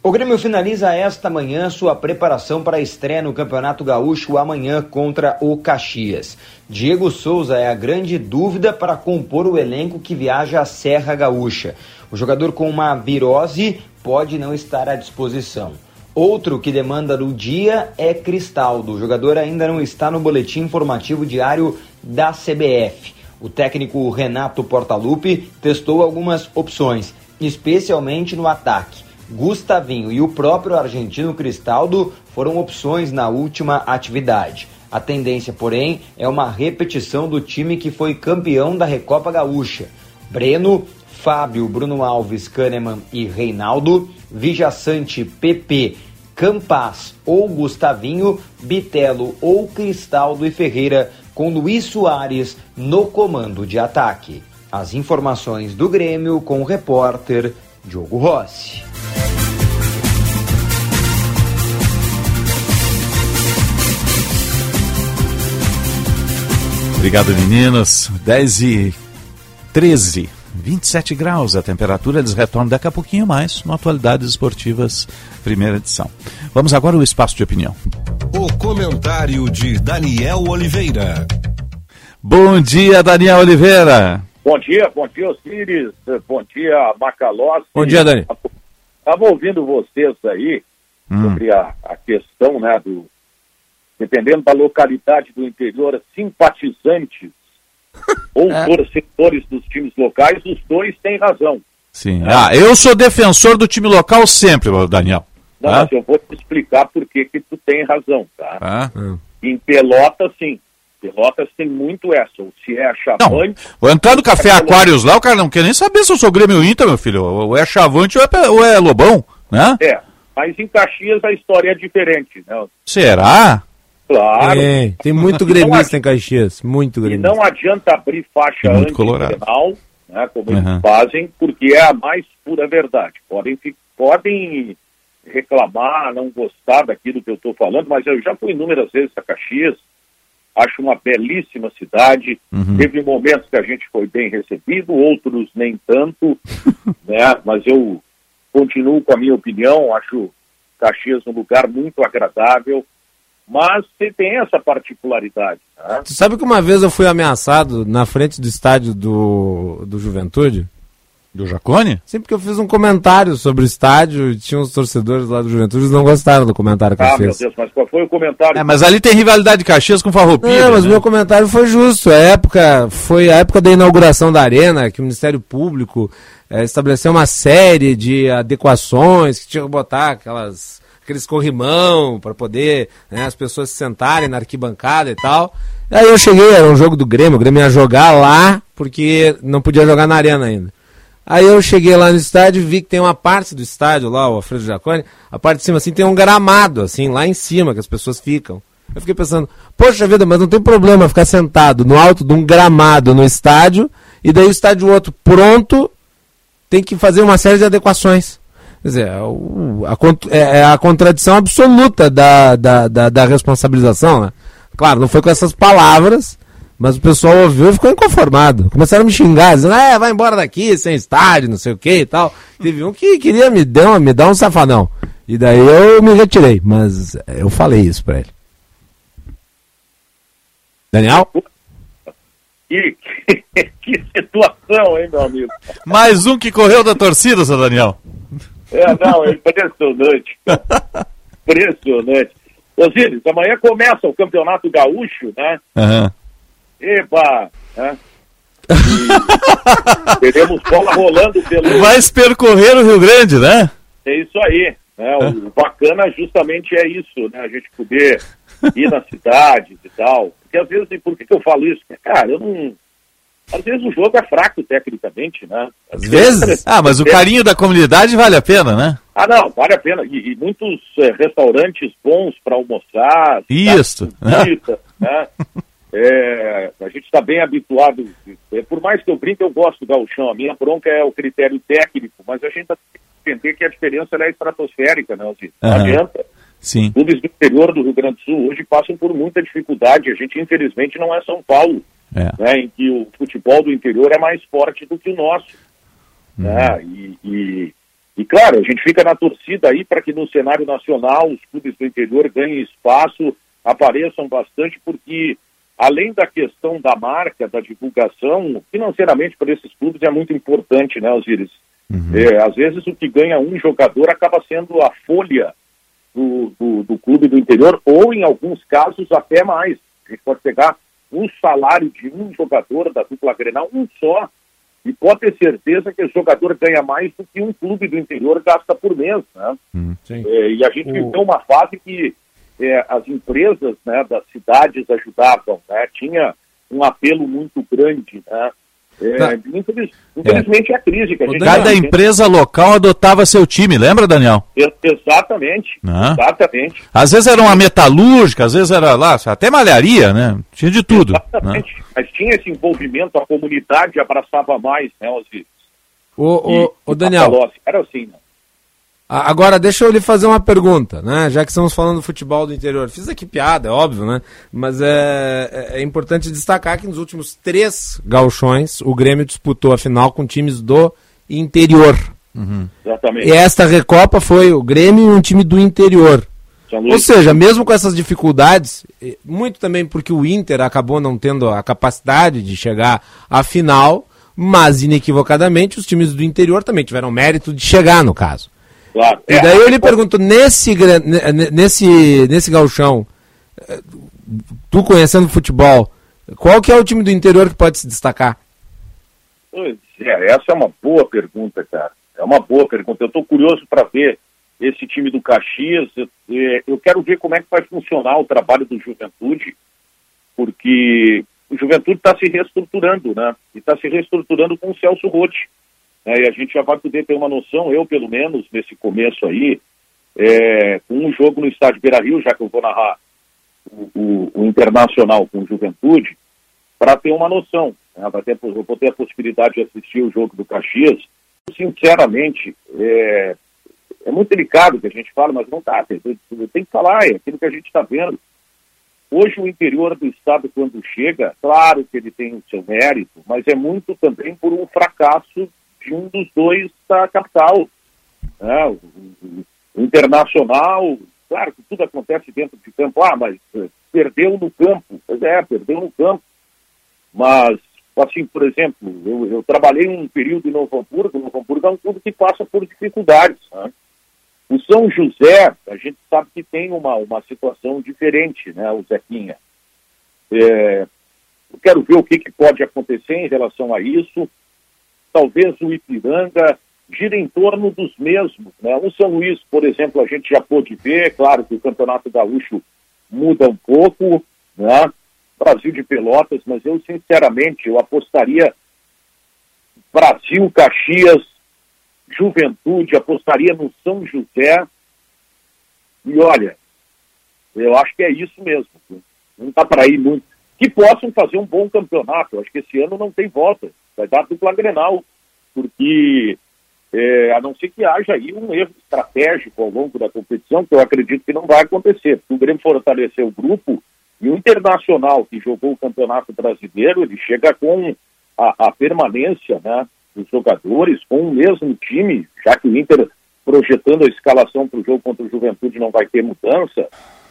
O Grêmio finaliza esta manhã sua preparação para a estreia no Campeonato Gaúcho amanhã contra o Caxias. Diego Souza é a grande dúvida para compor o elenco que viaja à Serra Gaúcha. O jogador com uma virose pode não estar à disposição. Outro que demanda do dia é Cristaldo. O jogador ainda não está no boletim informativo diário da CBF. O técnico Renato Portaluppi testou algumas opções, especialmente no ataque. Gustavinho e o próprio argentino Cristaldo foram opções na última atividade. A tendência, porém, é uma repetição do time que foi campeão da Recopa Gaúcha. Breno, Fábio, Bruno Alves, Kahneman e Reinaldo, Vijaçante, PP, Campas ou Gustavinho, Bitelo ou Cristaldo e Ferreira, com Luiz Soares no comando de ataque. As informações do Grêmio com o repórter Diogo Rossi. Obrigado, meninos. 10 e 13, 27 graus a temperatura. Eles retornam daqui a pouquinho mais no Atualidades Esportivas, primeira edição. Vamos agora ao espaço de opinião. O comentário de Daniel Oliveira. Bom dia, Daniel Oliveira. Bom dia, bom dia, Osiris. Bom dia, Macalossi. Bom dia, Dani. Estava ouvindo vocês aí Hum. sobre a, a questão, né, do. Dependendo da localidade do interior, simpatizantes ou É. torcedores dos times locais, os dois têm razão. Sim. Ah, eu sou defensor do time local sempre, Daniel. Não, Tá? mas eu vou te explicar por que que tu tem razão, tá? Tá? Em Pelotas, sim. Pelotas tem muito essa. Ou se é a Chavante, Vou entrar no Café Aquários lá, o cara não quer nem saber se eu sou Grêmio ou Inter, meu filho. Ou é Chavante ou é, ou é Lobão, né? é. Mas em Caxias a história é diferente, né? Será? Claro. Tem, tem muito gremista em Caxias, muito E gremista. não adianta abrir faixa E anti-penal, né, como Uhum. eles fazem, porque é a mais pura verdade. Podem, podem reclamar, não gostar daquilo que eu estou falando, mas eu já fui inúmeras vezes a Caxias, acho uma belíssima cidade. Uhum. Teve momentos que a gente foi bem recebido, outros nem tanto, né? Mas eu continuo com a minha opinião, acho Caxias um lugar muito agradável, mas você tem essa particularidade. Né? Tu sabe que uma vez eu fui ameaçado na frente do estádio do, do Juventude? Do Jacone? Sim, porque eu fiz um comentário sobre o estádio e tinha uns torcedores lá do Juventude, eles não gostaram do comentário que eu Ah, meu fiz. Deus, mas qual foi o comentário? É, mas ali tem rivalidade de Caxias com Farroupilha. Não, mas o né? meu comentário foi justo. A época foi a época da inauguração da arena, que o Ministério Público eh, estabeleceu uma série de adequações que tinha que botar aquelas aqueles corrimão para poder né, as pessoas se sentarem na arquibancada e tal. Aí eu cheguei, era um jogo do Grêmio, o Grêmio ia jogar lá porque não podia jogar na arena ainda. Aí eu cheguei lá no estádio vi que tem uma parte do estádio lá, o Alfredo Jacone, a parte de cima assim tem um gramado, assim, lá em cima que as pessoas ficam. Eu fiquei pensando, poxa vida, mas não tem problema ficar sentado no alto de um gramado no estádio e daí o estádio outro pronto tem que fazer uma série de adequações. Quer dizer, é a, é é a contradição absoluta da, da, da, da responsabilização, né? Claro, não foi com essas palavras, mas o pessoal ouviu e ficou inconformado. Começaram a me xingar, dizendo, é, vai embora daqui, sem estádio, não sei o que e tal. Teve um que queria me dar, me dar um safadão. E daí eu me retirei, mas eu falei isso pra ele. Daniel? Que, que, que situação, hein, meu amigo? Mais um que correu da torcida, seu Daniel. É, não, é impressionante. impressionante. Osíris, amanhã começa o Campeonato Gaúcho, né? Aham. Epa! Né? Teremos bola rolando pelo. Vai percorrer o Rio Grande, né? É isso aí. Né? O bacana justamente é isso, né? A gente poder ir nas cidades e tal. Porque às vezes, e por que, que eu falo isso? Cara, eu não. Às vezes o jogo é fraco tecnicamente, né? Às vezes? Ah, mas o carinho da comunidade vale a pena, né? Ah, não, vale a pena. E, e muitos eh, restaurantes bons para almoçar. Isso. né? É, a gente está bem habituado. É, por mais que eu brinque, eu gosto do gauchão. A minha bronca é o critério técnico, mas a gente tem que entender que a diferença é estratosférica, né, Alcir? Não Aham. adianta. Sim. Clubes do interior do Rio Grande do Sul hoje passam por muita dificuldade. A gente, infelizmente, não é São Paulo, É. né, em que o futebol do interior é mais forte do que o nosso. Uhum. Né? E, e, e, claro, a gente fica na torcida aí para que no cenário nacional os clubes do interior ganhem espaço, apareçam bastante, porque além da questão da marca, da divulgação, financeiramente para esses clubes é muito importante, né, Osiris? É, às vezes o que ganha um jogador acaba sendo a folha do, do, do clube do interior, ou em alguns casos até mais. A gente pode pegar um salário de um jogador da dupla Grenal, um só, e pode ter certeza que o jogador ganha mais do que um clube do interior gasta por mês. Né? É, e a gente O- viveu uma fase que é, as empresas né, das cidades ajudavam, né? tinha um apelo muito grande. Né? É, Tá. infeliz- infelizmente é. a crise que a gente Cada tá empresa local adotava seu time, lembra, Daniel? Ex- Exatamente, Ah. exatamente. Às vezes era uma metalúrgica, às vezes era lá, até malharia, né? Tinha de tudo. né? Exatamente. Mas tinha esse envolvimento, a comunidade abraçava mais, né, Osiris? Ô, ô, ô, Daniel, Era assim, né? Agora, deixa eu lhe fazer uma pergunta, né? Já que estamos falando do futebol do interior. Fiz aqui piada, é óbvio, né? Mas é, é- é importante destacar que nos últimos três gauchões, o Grêmio disputou a final com times do interior. Exatamente. E esta Recopa foi o Grêmio e um time do interior. Ou seja, mesmo com essas dificuldades, muito também porque o Inter acabou não tendo a capacidade de chegar à final, mas inequivocadamente os times do interior também tiveram mérito de chegar, no caso. Claro. E daí eu lhe pergunto, nesse, nesse, nesse galchão, eh, tu conhecendo futebol, qual que é o time do interior que pode se destacar? Pois é, essa é uma boa pergunta, cara. É uma boa pergunta. Eu estou curioso para ver esse time do Caxias. Eu, é, eu quero ver como é que vai funcionar o trabalho do Juventude, porque o Juventude está se reestruturando, né? E está se reestruturando com o Celso Rotti. Né? E a gente já vai poder ter uma noção, eu pelo menos, nesse começo aí, é, com um jogo no estádio Beira Rio, já que eu vou narrar o, o- o Internacional com o Juventude, para ter uma noção. Né? Vai ter, eu vou ter a possibilidade de assistir o jogo do Caxias. Sinceramente, é, é muito delicado que a gente fala, mas não dá. Tem, tem que falar, é aquilo que a gente está vendo. Hoje o interior do estado, quando chega, claro que ele tem o seu mérito, mas é muito também por um fracasso de um dos dois da capital. né? O, o- o internacional, claro que tudo acontece dentro de campo, ah, mas eh, perdeu no campo. Pois é, perdeu no campo. Mas, assim, por exemplo, eu, eu trabalhei um período em Novo Hamburgo, Novo Hamburgo é um clube que passa por dificuldades. né? O São José, a gente sabe que tem uma, uma situação diferente, né, o Zequinha. É, eu quero ver o que, que pode acontecer em relação a isso. Talvez o Ipiranga gira em torno dos mesmos. Né? O São Luís, por exemplo, a gente já pôde ver, claro que o Campeonato Gaúcho muda um pouco, né? Brasil de Pelotas, mas eu, sinceramente, eu apostaria Brasil, Caxias, Juventude, apostaria no São José. E olha, eu acho que é isso mesmo. Não dá para ir muito. Que possam fazer um bom campeonato. Acho que esse ano não tem volta. Vai dar dupla Grenal. Porque é, a não ser que haja aí um erro estratégico ao longo da competição, que eu acredito que não vai acontecer. O Grêmio fortaleceu o grupo e o Internacional, que jogou o Campeonato Brasileiro, ele chega com a, a permanência né, dos jogadores, com o mesmo time, já que o Inter, projetando a escalação para o jogo contra o Juventude, não vai ter mudança.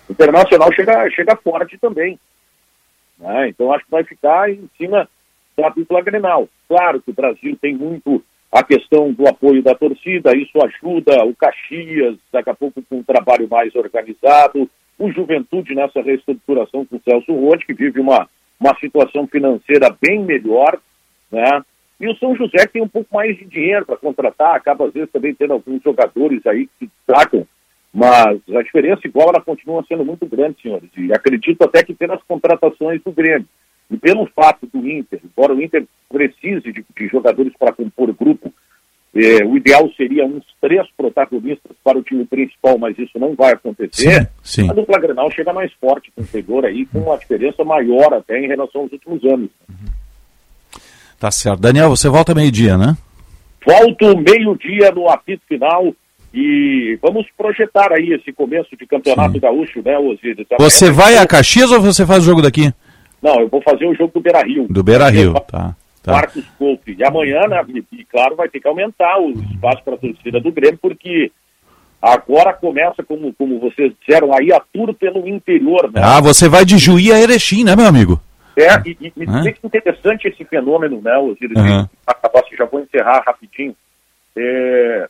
O Internacional chega, chega forte também. Né? Então acho que vai ficar em cima da dupla Grenal. Claro que o Brasil tem muito a questão do apoio da torcida, isso ajuda o Caxias, daqui a pouco com um trabalho mais organizado, o Juventude nessa reestruturação com o Celso Rotti, que vive uma, uma situação financeira bem melhor, né? E o São José que tem um pouco mais de dinheiro para contratar, acaba às vezes também tendo alguns jogadores aí que se destacam, mas a diferença igual ela continua sendo muito grande, senhores, e acredito até que pelas contratações do Grêmio. E pelo fato do Inter, embora o Inter precise de, de jogadores para compor o grupo, eh, o ideal seria uns três protagonistas para o time principal, mas isso não vai acontecer. Sim, sim. A dupla Grenal chega mais forte com o Fedor aí, com uma diferença maior até em relação aos últimos anos. Tá certo. Daniel, você volta meio-dia, né? Volto meio-dia no apito final e vamos projetar aí esse começo de campeonato gaúcho, né, Osíris? Você vai a Caxias ou você faz o jogo daqui? Não, eu vou fazer o jogo do Beira Rio. Do Beira Rio, tá. tá. Marcos Couto. E amanhã, né, e, e, claro, vai ter que aumentar o espaço para a torcida do Grêmio, porque agora começa, como, como vocês disseram, aí a tour pelo interior, né? Ah, você vai de Juí a Erechim, né, meu amigo? É, e, e, e é? interessante esse fenômeno, né, Osiris? Uhum. Já vou encerrar rapidinho. É,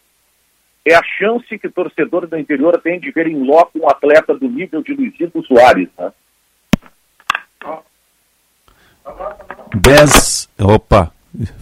é a chance que torcedor do interior tem de ver em loco um atleta do nível de Luizito Soares, né? 10. Opa.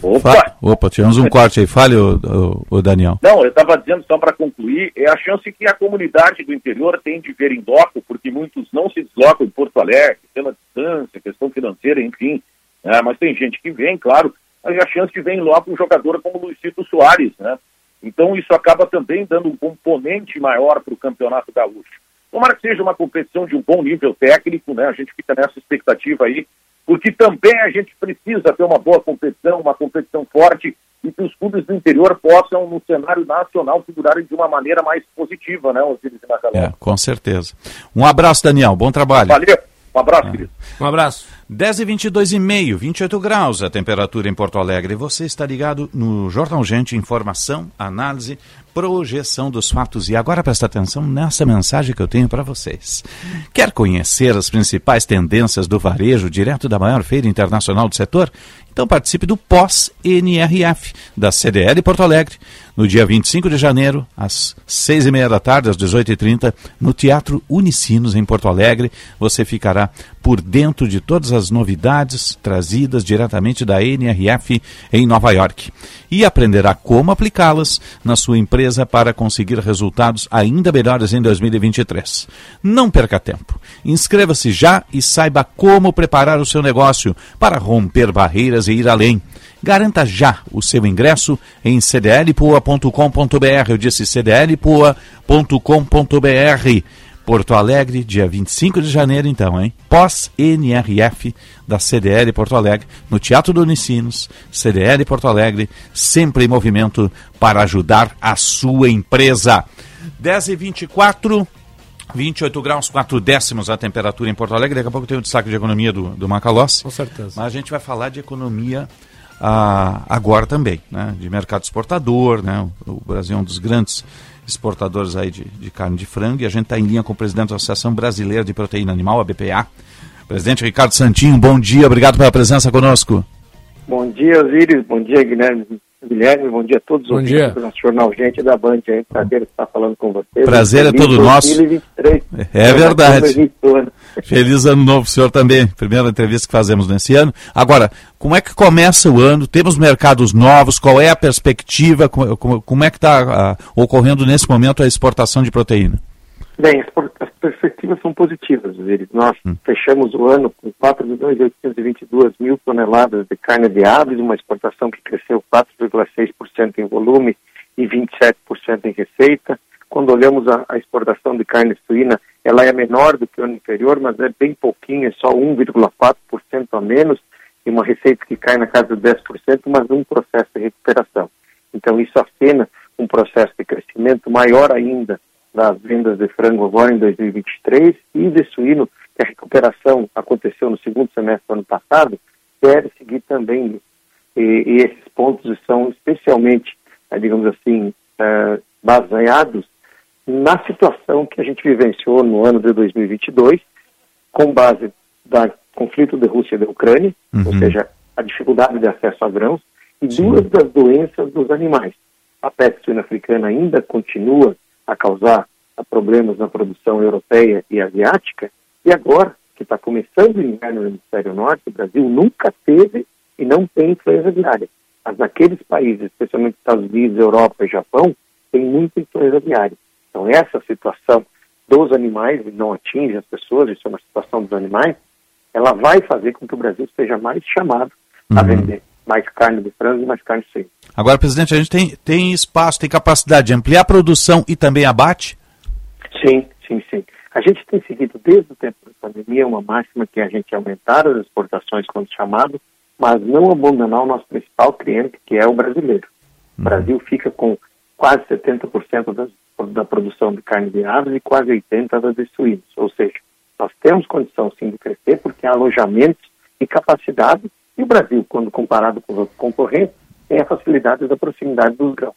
Opa! Fa... Opa, tivemos um corte aí. Fale, o, o, o Daniel. Não, eu estava dizendo só para concluir, é a chance que a comunidade do interior tem de ver em loco, porque muitos não se deslocam em Porto Alegre, pela distância, questão financeira, enfim. Né? Mas tem gente que vem, claro, mas é a chance de ver em loco um jogador como o Luizito Soares, né? Então isso acaba também dando um componente maior para o campeonato gaúcho. Tomara que seja uma competição de um bom nível técnico, né? A gente fica nessa expectativa aí porque também a gente precisa ter uma boa competição, uma competição forte e que os clubes do interior possam, no cenário nacional, figurarem de uma maneira mais positiva, né, Osiris e? É, com certeza. Um abraço, Daniel. Bom trabalho. Valeu. Um abraço, é. querido. Um abraço. 10 e 22 e meio, 28 graus a temperatura em Porto Alegre. Você está ligado no Jornal Gente, informação, análise, projeção dos fatos. E agora presta atenção nessa mensagem que eu tenho para vocês. Quer conhecer as principais tendências do varejo direto da maior feira internacional do setor? Então participe do pós-NRF da CDL Porto Alegre, no dia 25 de janeiro, às seis e meia da tarde, às 18h30, no Teatro Unicinos, em Porto Alegre. Você ficará por dentro de todas as novidades trazidas diretamente da NRF em Nova York e aprenderá como aplicá-las na sua empresa para conseguir resultados ainda melhores em 2023. Não perca tempo. Inscreva-se já e saiba como preparar o seu negócio para romper barreiras e ir além. Garanta já o seu ingresso em cdlpoa.com.br. Eu disse cdlpoa.com.br. Porto Alegre, dia 25 de janeiro, então, hein? Pós-NRF da CDL Porto Alegre, no Teatro do Unicinos, CDL Porto Alegre, sempre em movimento para ajudar a sua empresa. 10 e 24 28 graus, 4 décimos a temperatura em Porto Alegre. Daqui a pouco tem o destaque de economia do, do Macalossi. Com certeza. Mas a gente vai falar de economia ah, agora também, né? De mercado exportador, né? O Brasil é um dos grandes exportadores aí de, de carne de frango, e a gente está em linha com o presidente da Associação Brasileira de Proteína Animal, a BPA. Presidente Ricardo Santinho, bom dia, obrigado pela presença conosco. Bom dia, Osiris, bom dia, Guilherme. Guilherme, bom dia a todos bom dia. do nosso jornal Gente da Band, é um prazer estar falando com vocês. Prazer é todo nosso. 2023. É verdade. Feliz ano novo, senhor também. Primeira entrevista que fazemos nesse ano. Agora, como é que começa o ano? Temos mercados novos? Qual é a perspectiva? Como, como é que está uh, ocorrendo nesse momento a exportação de proteína? Bem, as perspectivas são positivas. Nós hum. fechamos o ano com 4.822 mil toneladas de carne de aves, uma exportação que cresceu 4,6% em volume e 27% em receita. Quando olhamos a, a, exportação de carne suína, ela é menor do que o ano anterior, mas é bem pouquinho, é só 1,4% a menos, e uma receita que cai na casa de 10%, mas um processo de recuperação. Então isso acena um processo de crescimento maior ainda das vendas de frango agora em 2023 e de suíno, que a recuperação aconteceu no segundo semestre do ano passado, deve seguir também. E, e esses pontos são especialmente, eh, digamos assim, eh, baseados na situação que a gente vivenciou no ano de 2022, com base do conflito de Rússia e da Ucrânia, Uhum. ou seja, a dificuldade de acesso a grãos, e duas das doenças dos animais. A peste suína africana ainda continua a causar problemas na produção europeia e asiática, e agora, que está começando o inverno no hemisfério norte, o Brasil nunca teve e não tem influenza aviária. Mas naqueles países, especialmente Estados Unidos, Europa e Japão, tem muita influenza aviária. Então essa situação dos animais, e não atinge as pessoas, isso é uma situação dos animais, ela vai fazer com que o Brasil seja mais chamado a vender mais carne de frango e mais carne de suíno. Agora, presidente, a gente tem, tem espaço, tem capacidade de ampliar a produção e também abate? Sim, sim, sim. A gente tem seguido desde o tempo da pandemia uma máxima que é a gente aumentar as exportações quando chamado, mas não abandonar o nosso principal cliente, que é o brasileiro. O Brasil fica com quase 70% das, da produção de carne de aves e quase 80% das de suínos. Ou seja, nós temos condição sim de crescer porque há alojamentos e capacidade e o Brasil, quando comparado com os outros concorrentes, tem a facilidade da proximidade dos grãos.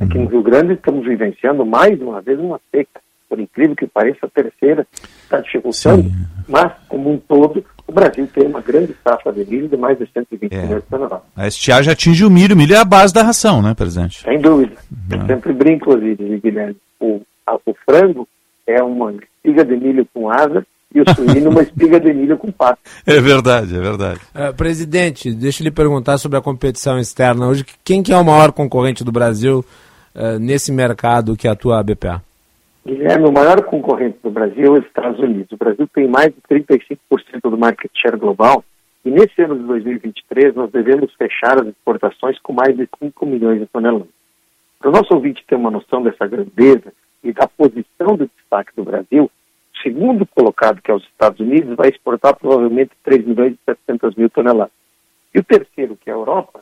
Aqui no Rio Grande estamos vivenciando mais uma vez uma seca. Por incrível que pareça, a terceira está dificultando, mas, como um todo, o Brasil tem uma grande safra de milho de mais de 120 É. milhões de toneladas. A estiagem atinge o milho. O milho é a base da ração, né, presidente? Sem dúvida. Eu sempre brinco, Osiris e Guilherme. O, a- o frango é uma espiga de milho com asa e o suíno uma espiga de milho com pato. É verdade, é verdade. Eh, presidente, deixa eu lhe perguntar sobre a competição externa. Hoje, quem que é o maior concorrente do Brasil eh, nesse mercado que atua a BPA? Guilherme, o maior concorrente do Brasil é os Estados Unidos. O Brasil tem mais de 35% do market share global e nesse ano de 2023 nós devemos fechar as exportações com mais de 5 milhões de toneladas. Para o nosso ouvinte ter uma noção dessa grandeza e da posição de destaque do Brasil, segundo colocado, que é os Estados Unidos, vai exportar provavelmente 3 milhões e 700 mil toneladas. E o terceiro, que é a Europa,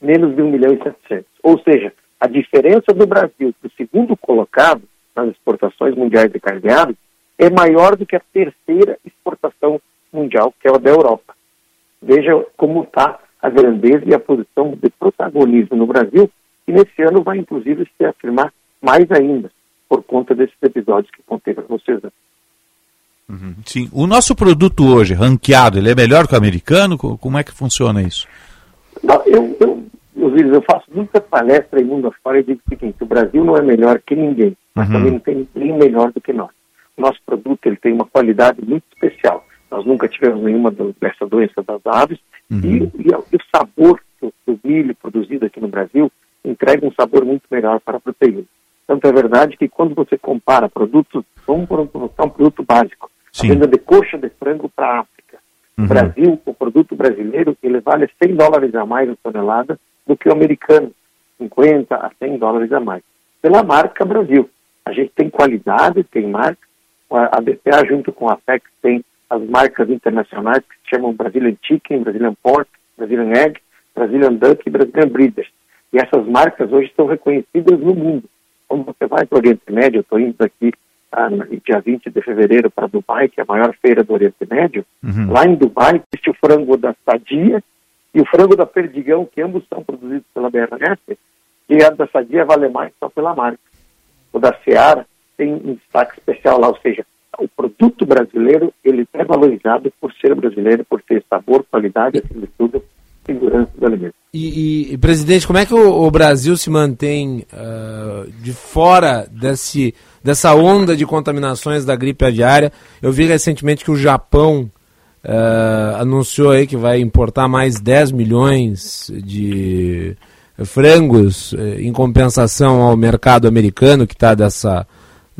menos de 1 milhão e 700. Ou seja, a diferença do Brasil do segundo colocado nas exportações mundiais de carne de ave é maior do que a terceira exportação mundial, que é a da Europa. Veja como está a grandeza e a posição de protagonismo no Brasil, e nesse ano vai inclusive se afirmar mais ainda, por conta desses episódios que contei para vocês. Sim. O nosso produto hoje, ranqueado, ele é melhor que o americano? Co- Como é que funciona isso? Não, eu, eu, Osiris, eu faço muita palestra em mundo afora e digo o seguinte, o Brasil não é melhor que ninguém, mas Uhum. também não tem ninguém melhor do que nós. O nosso produto ele tem uma qualidade muito especial. Nós nunca tivemos nenhuma dessa doença das aves Uhum. e, e o- sabor do, do milho produzido aqui no Brasil entrega um sabor muito melhor para a proteína. Tanto é verdade que quando você compara produtos, vamos um, colocar um produto básico, Sim. venda de coxa de frango para a África. Uhum. O Brasil, o produto brasileiro, ele vale 100 dólares a mais a tonelada do que o americano, 50 a 100 dólares a mais. Pela marca Brasil. A gente tem qualidade, tem marca. A BPA, junto com a FEC, tem as marcas internacionais que se chamam Brazilian Chicken, Brazilian Pork, Brazilian Egg, Brazilian Duck e Brazilian Breeders. E essas marcas hoje são reconhecidas no mundo. Quando você vai para o Oriente Médio, eu estou indo aqui ah, dia 20 de fevereiro para Dubai, que é a maior feira do Oriente Médio. Uhum. Lá em Dubai existe o frango da Sadia e o frango da Perdigão, que ambos são produzidos pela BRF, e a da Sadia vale mais só pela marca. O da Seara tem um destaque especial lá, ou seja, o produto brasileiro ele é valorizado por ser brasileiro, por ter sabor, qualidade, acima de tudo, segurança do alimento. E, e, presidente, como é que o, o Brasil se mantém ah, de fora desse, dessa onda de contaminações da gripe aviária? Eu vi recentemente que o Japão ah, anunciou aí que vai importar mais 10 milhões de frangos eh, em compensação ao mercado americano que está dessa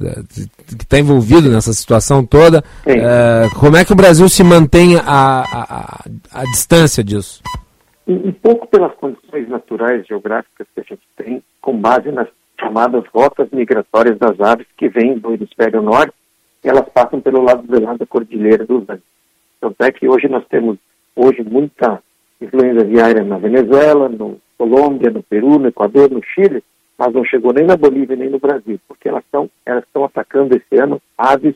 eh, que está envolvido nessa situação toda. Eh, como é que o Brasil se mantém a, a, a, a distância disso? Um, pouco pelas condições naturais geográficas que a gente tem, com base nas chamadas rotas migratórias das aves que vêm do hemisfério norte, e elas passam pelo lado de lá da cordilheira dos Andes. Tanto é que hoje nós temos hoje muita influenza aviária na Venezuela, no Colômbia, no Peru, no Equador, no Chile, mas não chegou nem na Bolívia nem no Brasil, porque elas estão elas estão atacando esse ano aves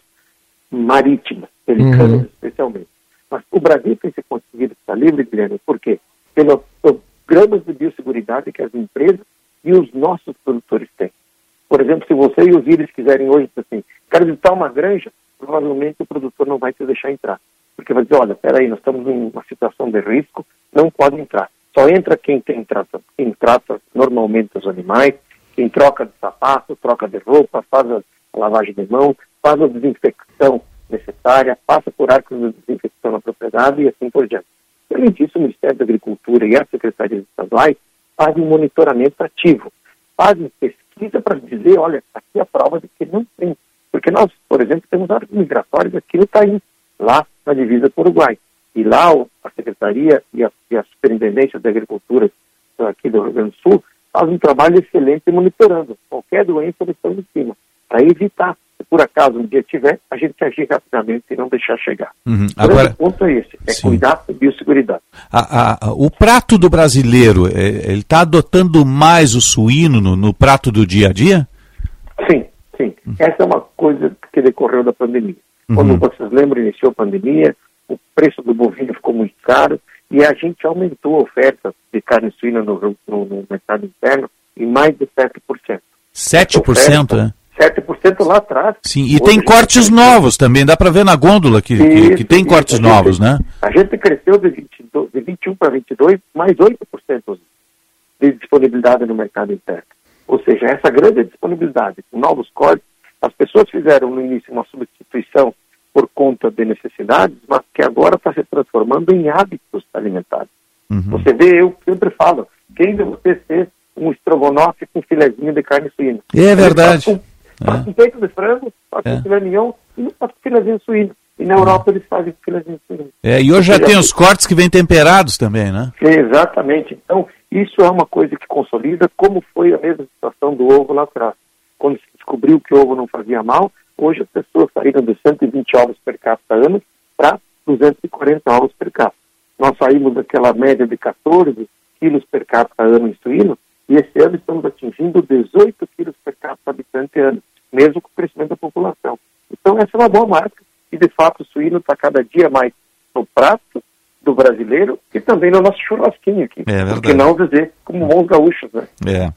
marítimas, pelicanas Uhum. especialmente. Mas o Brasil tem se conseguido estar livre, Guilherme, por quê? Pelos programas de biosseguridade que as empresas e os nossos produtores têm. Por exemplo, se você e os Íris quiserem hoje assim, quero visitar uma granja, provavelmente o produtor não vai te deixar entrar. Porque vai dizer, olha, peraí, nós estamos em uma situação de risco, não pode entrar. Só entra quem tem trata, quem trata normalmente os animais, quem troca de sapato, troca de roupa, faz a lavagem de mão, faz a desinfecção necessária, passa por arcos de desinfecção na propriedade e assim por diante. Além disso, o Ministério da Agricultura e as secretarias estaduais fazem um monitoramento ativo, fazem pesquisa para dizer, olha, aqui é a prova de que não tem. Porque nós, por exemplo, temos áreas migratórias aqui no Taim, lá na divisa com o Uruguai. E lá a Secretaria e a, e a Superintendência da Agricultura aqui do Rio Grande do Sul fazem um trabalho excelente monitorando qualquer doença eles estão em cima, para evitar, se por acaso um dia tiver, a gente agir rapidamente e não deixar chegar. Uhum. O Agora, grande ponto é esse, é cuidar da biosseguridade. a- a- a- o prato do brasileiro, é, ele está adotando mais o suíno no, no prato do dia a dia? Sim, sim. Essa é uma coisa que decorreu da pandemia. Quando vocês lembram, iniciou a pandemia, o preço do bovino ficou muito caro e a gente aumentou a oferta de carne suína no, no- no mercado interno em mais de 7%. 7%, né? 7% lá atrás. Sim, e Hoje tem gente cortes novos também, dá para ver na gôndola que, que, Isso, que tem isso, cortes gente- novos, né? A gente cresceu de, 22, de 21 para 22, mais 8% de disponibilidade no mercado interno. Ou seja, essa grande disponibilidade, com novos cortes, as pessoas fizeram no início uma substituição por conta de necessidades, mas que agora está se transformando em hábitos alimentares. Você vê, eu sempre falo, quem de você ser um estrogonofe com filezinho de carne suína? É verdade. Fazem um- um peito de frango, É. um filé mignon e não fazem filezinho suíno. E na Europa eles fazem filezinho suíno. É, e hoje já tem os cortes que vêm temperados também, né? Exatamente. Então, isso é uma coisa que consolida, como foi a mesma situação do ovo lá atrás. Quando se descobriu que o ovo não fazia mal, hoje as pessoas saíram de 120 ovos per capita ano para 240 ovos per capita. Nós saímos daquela média de 14 quilos per capita ano em suíno, e esse ano estamos atingindo 18 quilos per capita habitante ano, mesmo com o crescimento da população. Então, essa é uma boa marca, e de fato o suíno está cada dia mais no prato do brasileiro e também no nosso churrasquinho aqui. É verdade. Por que não dizer como bons gaúchos, né? É.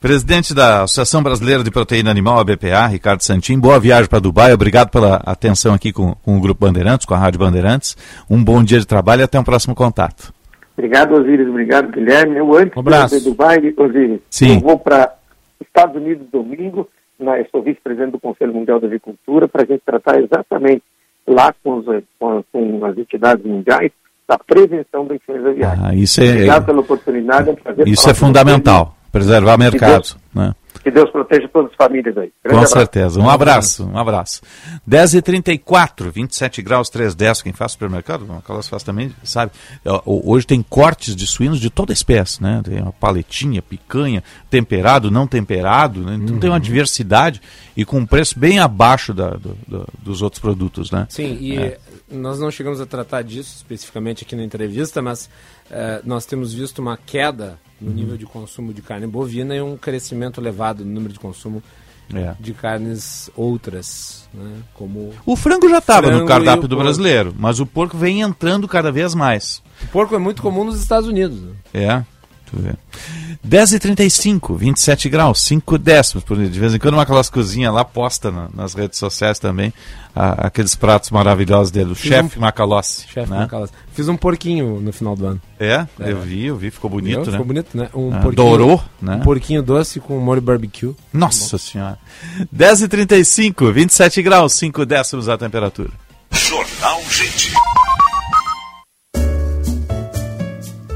Presidente da Associação Brasileira de Proteína Animal, a BPA, Ricardo Santin, boa viagem para Dubai, obrigado pela atenção aqui com, com o Grupo Bandeirantes, com a Rádio Bandeirantes. Um bom dia de trabalho e até um próximo contato. Obrigado, Osiris. Obrigado, Guilherme. Eu antes Um abraço. de Dubai, Osiris, Sim. eu vou para Estados Unidos domingo, eu sou vice-presidente do Conselho Mundial da Agricultura, para a gente tratar exatamente lá com, os, com, com as entidades mundiais da prevenção da influenza aviária. Ah, isso é- Obrigado pela oportunidade. Um prazer Isso é fundamental, preservar Que mercado. Deus- Né? Que Deus proteja todas as famílias aí. Grande Com abraço. certeza. Um abraço, um abraço. 10h34, 27 graus, 310. Quem faz supermercado, o Carlos faz também, sabe? Ó, Hoje tem cortes de suínos de toda espécie, né? Tem uma paletinha, picanha, temperado, não temperado, né? Então tem uma diversidade e com um preço bem abaixo da- do- do- dos outros produtos, né? Sim, e É. nós não chegamos a tratar disso especificamente aqui na entrevista, mas eh, nós temos visto uma queda no nível de consumo de carne bovina e um crescimento elevado no número de consumo É. de carnes outras, né, como O frango já estava no cardápio do porco. brasileiro, mas o porco vem entrando cada vez mais. O porco é muito comum nos Estados Unidos. É, tu vê. 10h35, 27 graus, 5 décimos por dia. De vez em quando uma aquelas cozinhas lá posta na- nas redes sociais também, a- aqueles pratos maravilhosos dele, o chefe um- Macalossi. Chefe né? Macalossi. Fiz um porquinho no final do ano. É, eu vi, eu vi, ficou bonito, Viu? né? Ficou bonito, né? Um Ah, porquinho, dourou, né? Um porquinho doce com molho barbecue. Nossa senhora. 10h35, 27 graus, 5 décimos a temperatura. Jornal Gente.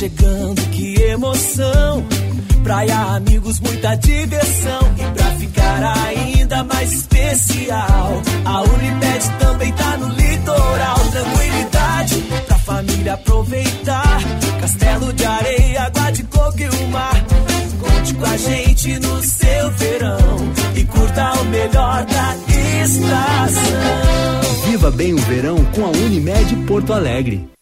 Chegando, que emoção. Praia, amigos, muita diversão. E pra ficar ainda mais especial, a Unimed também tá no litoral. Tranquilidade pra família aproveitar. Castelo de areia, água de coco e o mar. Conte com a gente no seu verão e curta o melhor da estação. Viva bem o verão com a Unimed Porto Alegre.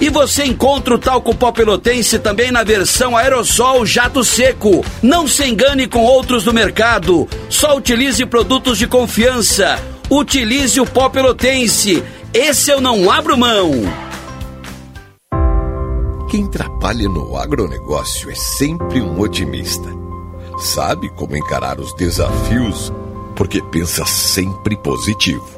E você encontra o talco pó pelotense também na versão aerossol jato seco. Não se engane com outros do mercado. Só utilize produtos de confiança. Utilize o pó pelotense. Esse eu não abro mão. Quem trabalha no agronegócio é sempre um otimista. Sabe como encarar os desafios porque pensa sempre positivo.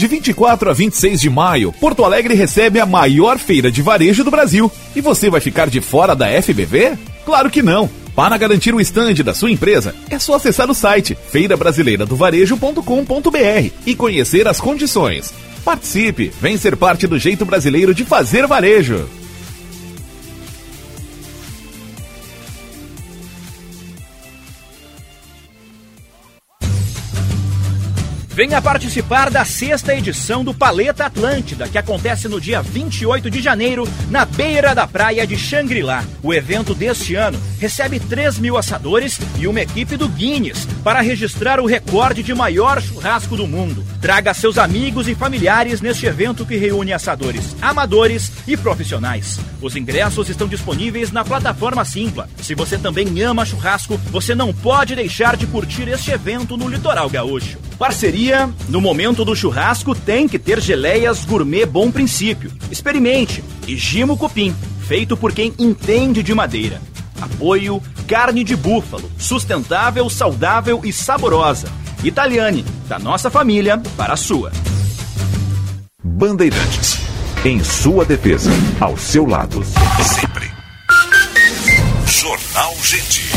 De 24 a 26 de maio, Porto Alegre recebe a maior feira de varejo do Brasil. E você vai ficar de fora da FBV? Claro que não! Para garantir o estande da sua empresa, é só acessar o site feirabrasileiradovarejo.com.br e conhecer as condições. Participe, vem ser parte do jeito brasileiro de fazer varejo. Venha participar da sexta edição do Paleta Atlântida, que acontece no dia 28 de janeiro, na beira da praia de Xangri-Lá. O evento deste ano recebe 3 mil assadores e uma equipe do Guinness para registrar o recorde de maior churrasco do mundo. Traga seus amigos e familiares neste evento que reúne assadores amadores e profissionais. Os ingressos estão disponíveis na plataforma Simpla. Se você também ama churrasco, você não pode deixar de curtir este evento no Litoral Gaúcho. Parceria, no momento do churrasco tem que ter geleias gourmet bom princípio. Experimente. E Gimo Cupim, feito por quem entende de madeira. Apoio carne de búfalo, sustentável, saudável e saborosa. Italiane, da nossa família para a sua. Bandeirantes. Em sua defesa, ao seu lado. Sempre. Jornal Gente.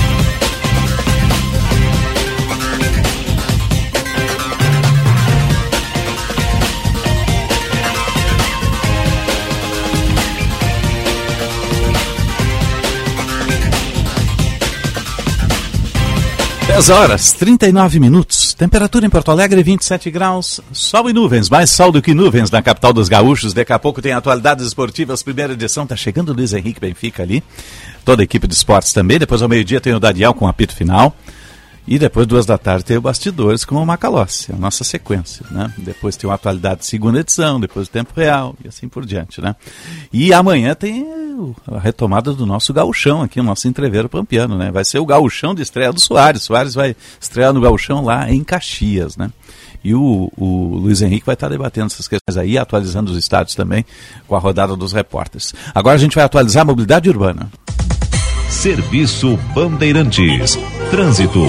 Dez horas, 39 minutos. Temperatura em Porto Alegre, 27 graus. Sol e nuvens, mais sol do que nuvens na capital dos gaúchos. Daqui a pouco tem atualidades esportivas, primeira edição. Tá chegando o Luiz Henrique Benfica ali. Toda a equipe de esportes também. Depois ao meio-dia tem o Daniel com o apito final. E depois, duas da tarde, tem o Bastidores com o Macalossi, a nossa sequência, né? Depois tem o Atualidade segunda edição, depois o Tempo Real e assim por diante, né? E amanhã tem a retomada do nosso gauchão aqui, o nosso entreveiro pampiano, né? Vai ser o gauchão de estreia do Soares. Soares vai estrear no gauchão lá em Caxias, né? E o, o Luiz Henrique vai estar debatendo essas questões aí, atualizando os estádios também com a rodada dos repórteres. Agora a gente vai atualizar a mobilidade urbana. Serviço Bandeirantes. Trânsito.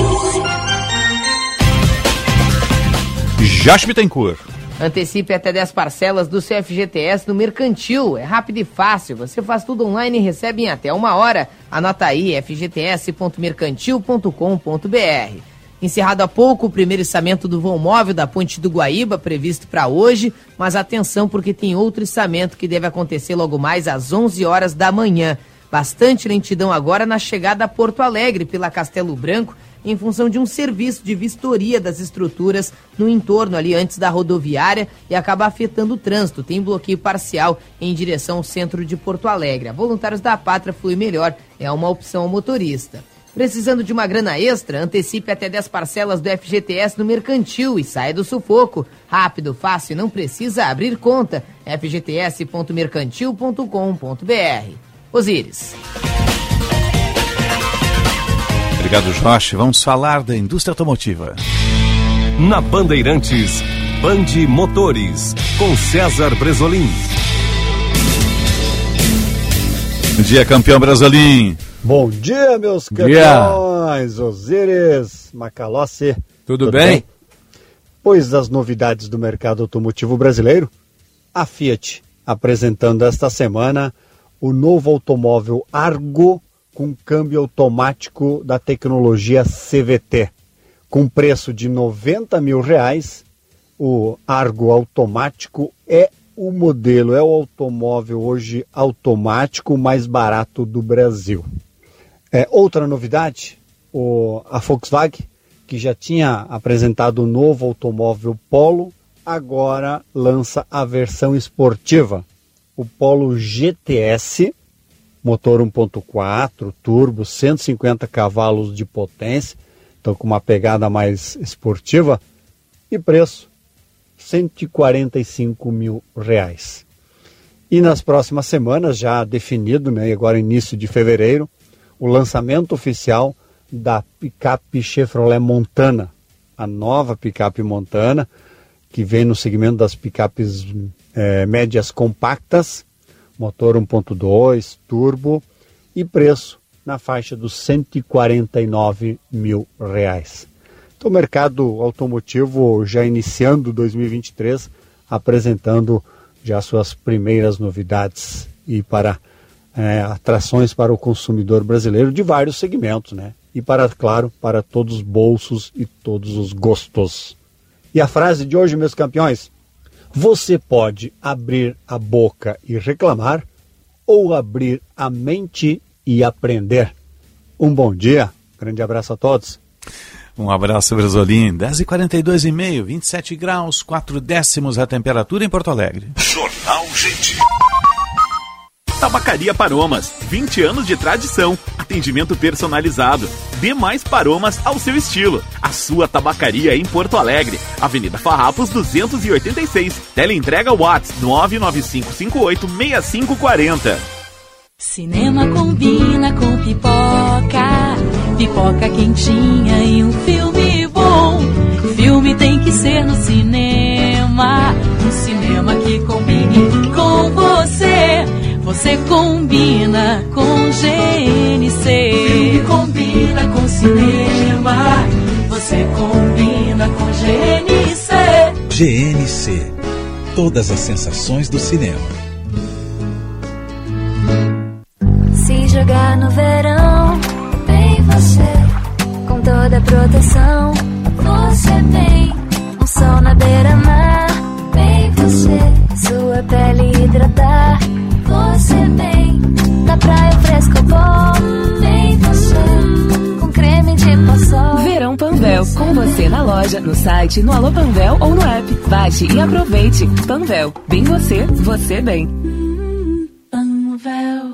Bittencourt. Antecipe até 10 parcelas do seu FGTS no Mercantil. É rápido e fácil. Você faz tudo online e recebe em até uma hora. Anota aí, fgts.mercantil.com.br. Encerrado há pouco o primeiro içamento do vão móvel da Ponte do Guaíba, previsto para hoje, mas atenção porque tem outro içamento que deve acontecer logo mais às 11 horas da manhã. Bastante lentidão agora na chegada a Porto Alegre pela Castelo Branco, em função de um serviço de vistoria das estruturas no entorno ali antes da rodoviária e acaba afetando o trânsito. Tem bloqueio parcial em direção ao centro de Porto Alegre. A Voluntários da Pátria Flui Melhor é uma opção ao motorista. Precisando de uma grana extra? Antecipe até 10 parcelas do FGTS no Mercantil e saia do sufoco. Rápido, fácil não precisa abrir conta. fgts.mercantil.com.br. Osíris. Obrigado, Jorge. Vamos falar da indústria automotiva. Na Bandeirantes, Bande Motores, com César Bresolim. Bom dia, campeão Brasolim. Bom dia, meus Dia. campeões, Osíris, Macalossi. Tudo bem? Pois as novidades do mercado automotivo brasileiro, a Fiat apresentando esta semana o novo automóvel Argo com câmbio automático da tecnologia CVT. Com preço de 90 mil reais, o Argo automático é o modelo, é o automóvel hoje automático mais barato do Brasil. É, outra novidade, o, a Volkswagen, que já tinha apresentado o novo automóvel Polo, agora lança a versão esportiva, o Polo GTS, motor 1.4, turbo, 150 cavalos de potência, então com uma pegada mais esportiva, e preço 145 mil reais. E nas próximas semanas, já definido, né, agora início de fevereiro, o lançamento oficial da picape Chevrolet Montana, a nova picape Montana, que vem no segmento das picapes eh, médias compactas, motor 1.2, turbo e preço na faixa dos 149 mil reais. Então, o mercado automotivo já iniciando 2023, apresentando já suas primeiras novidades e para é, atrações para o consumidor brasileiro de vários segmentos, né? E para, claro, para todos os bolsos e todos os gostos. E a frase de hoje, meus campeões: você pode abrir a boca e reclamar, ou abrir a mente e aprender. Um bom dia, grande abraço a todos. Um abraço, Brasolim. 10h42 e meio, 27 graus, 4 décimos a temperatura em Porto Alegre. Jornal Gente. Tabacaria Paromas, 20 anos de tradição, atendimento personalizado. Dê mais paromas ao seu estilo. A sua tabacaria em Porto Alegre, Avenida Farrapos 286. Teleentrega Whats 995586540. Cinema combina com pipoca, pipoca quentinha e um filme bom. Filme tem que ser no cinema, um cinema que combine com você. Você combina com GNC. Filme combina com cinema, você combina com GNC. GNC. Todas as sensações do cinema. Se jogar no verão, bem você. Com toda a proteção, você bem. Um sol na beira-mar, bem você. Sua pele hidratar, você bem. Na praia fresco bom, bem você. Com creme de paçoca. Verão Panvel, com você na loja, no site, no Alô Panvel ou no app. Baixe e aproveite. Panvel, bem você, você bem. Panvel.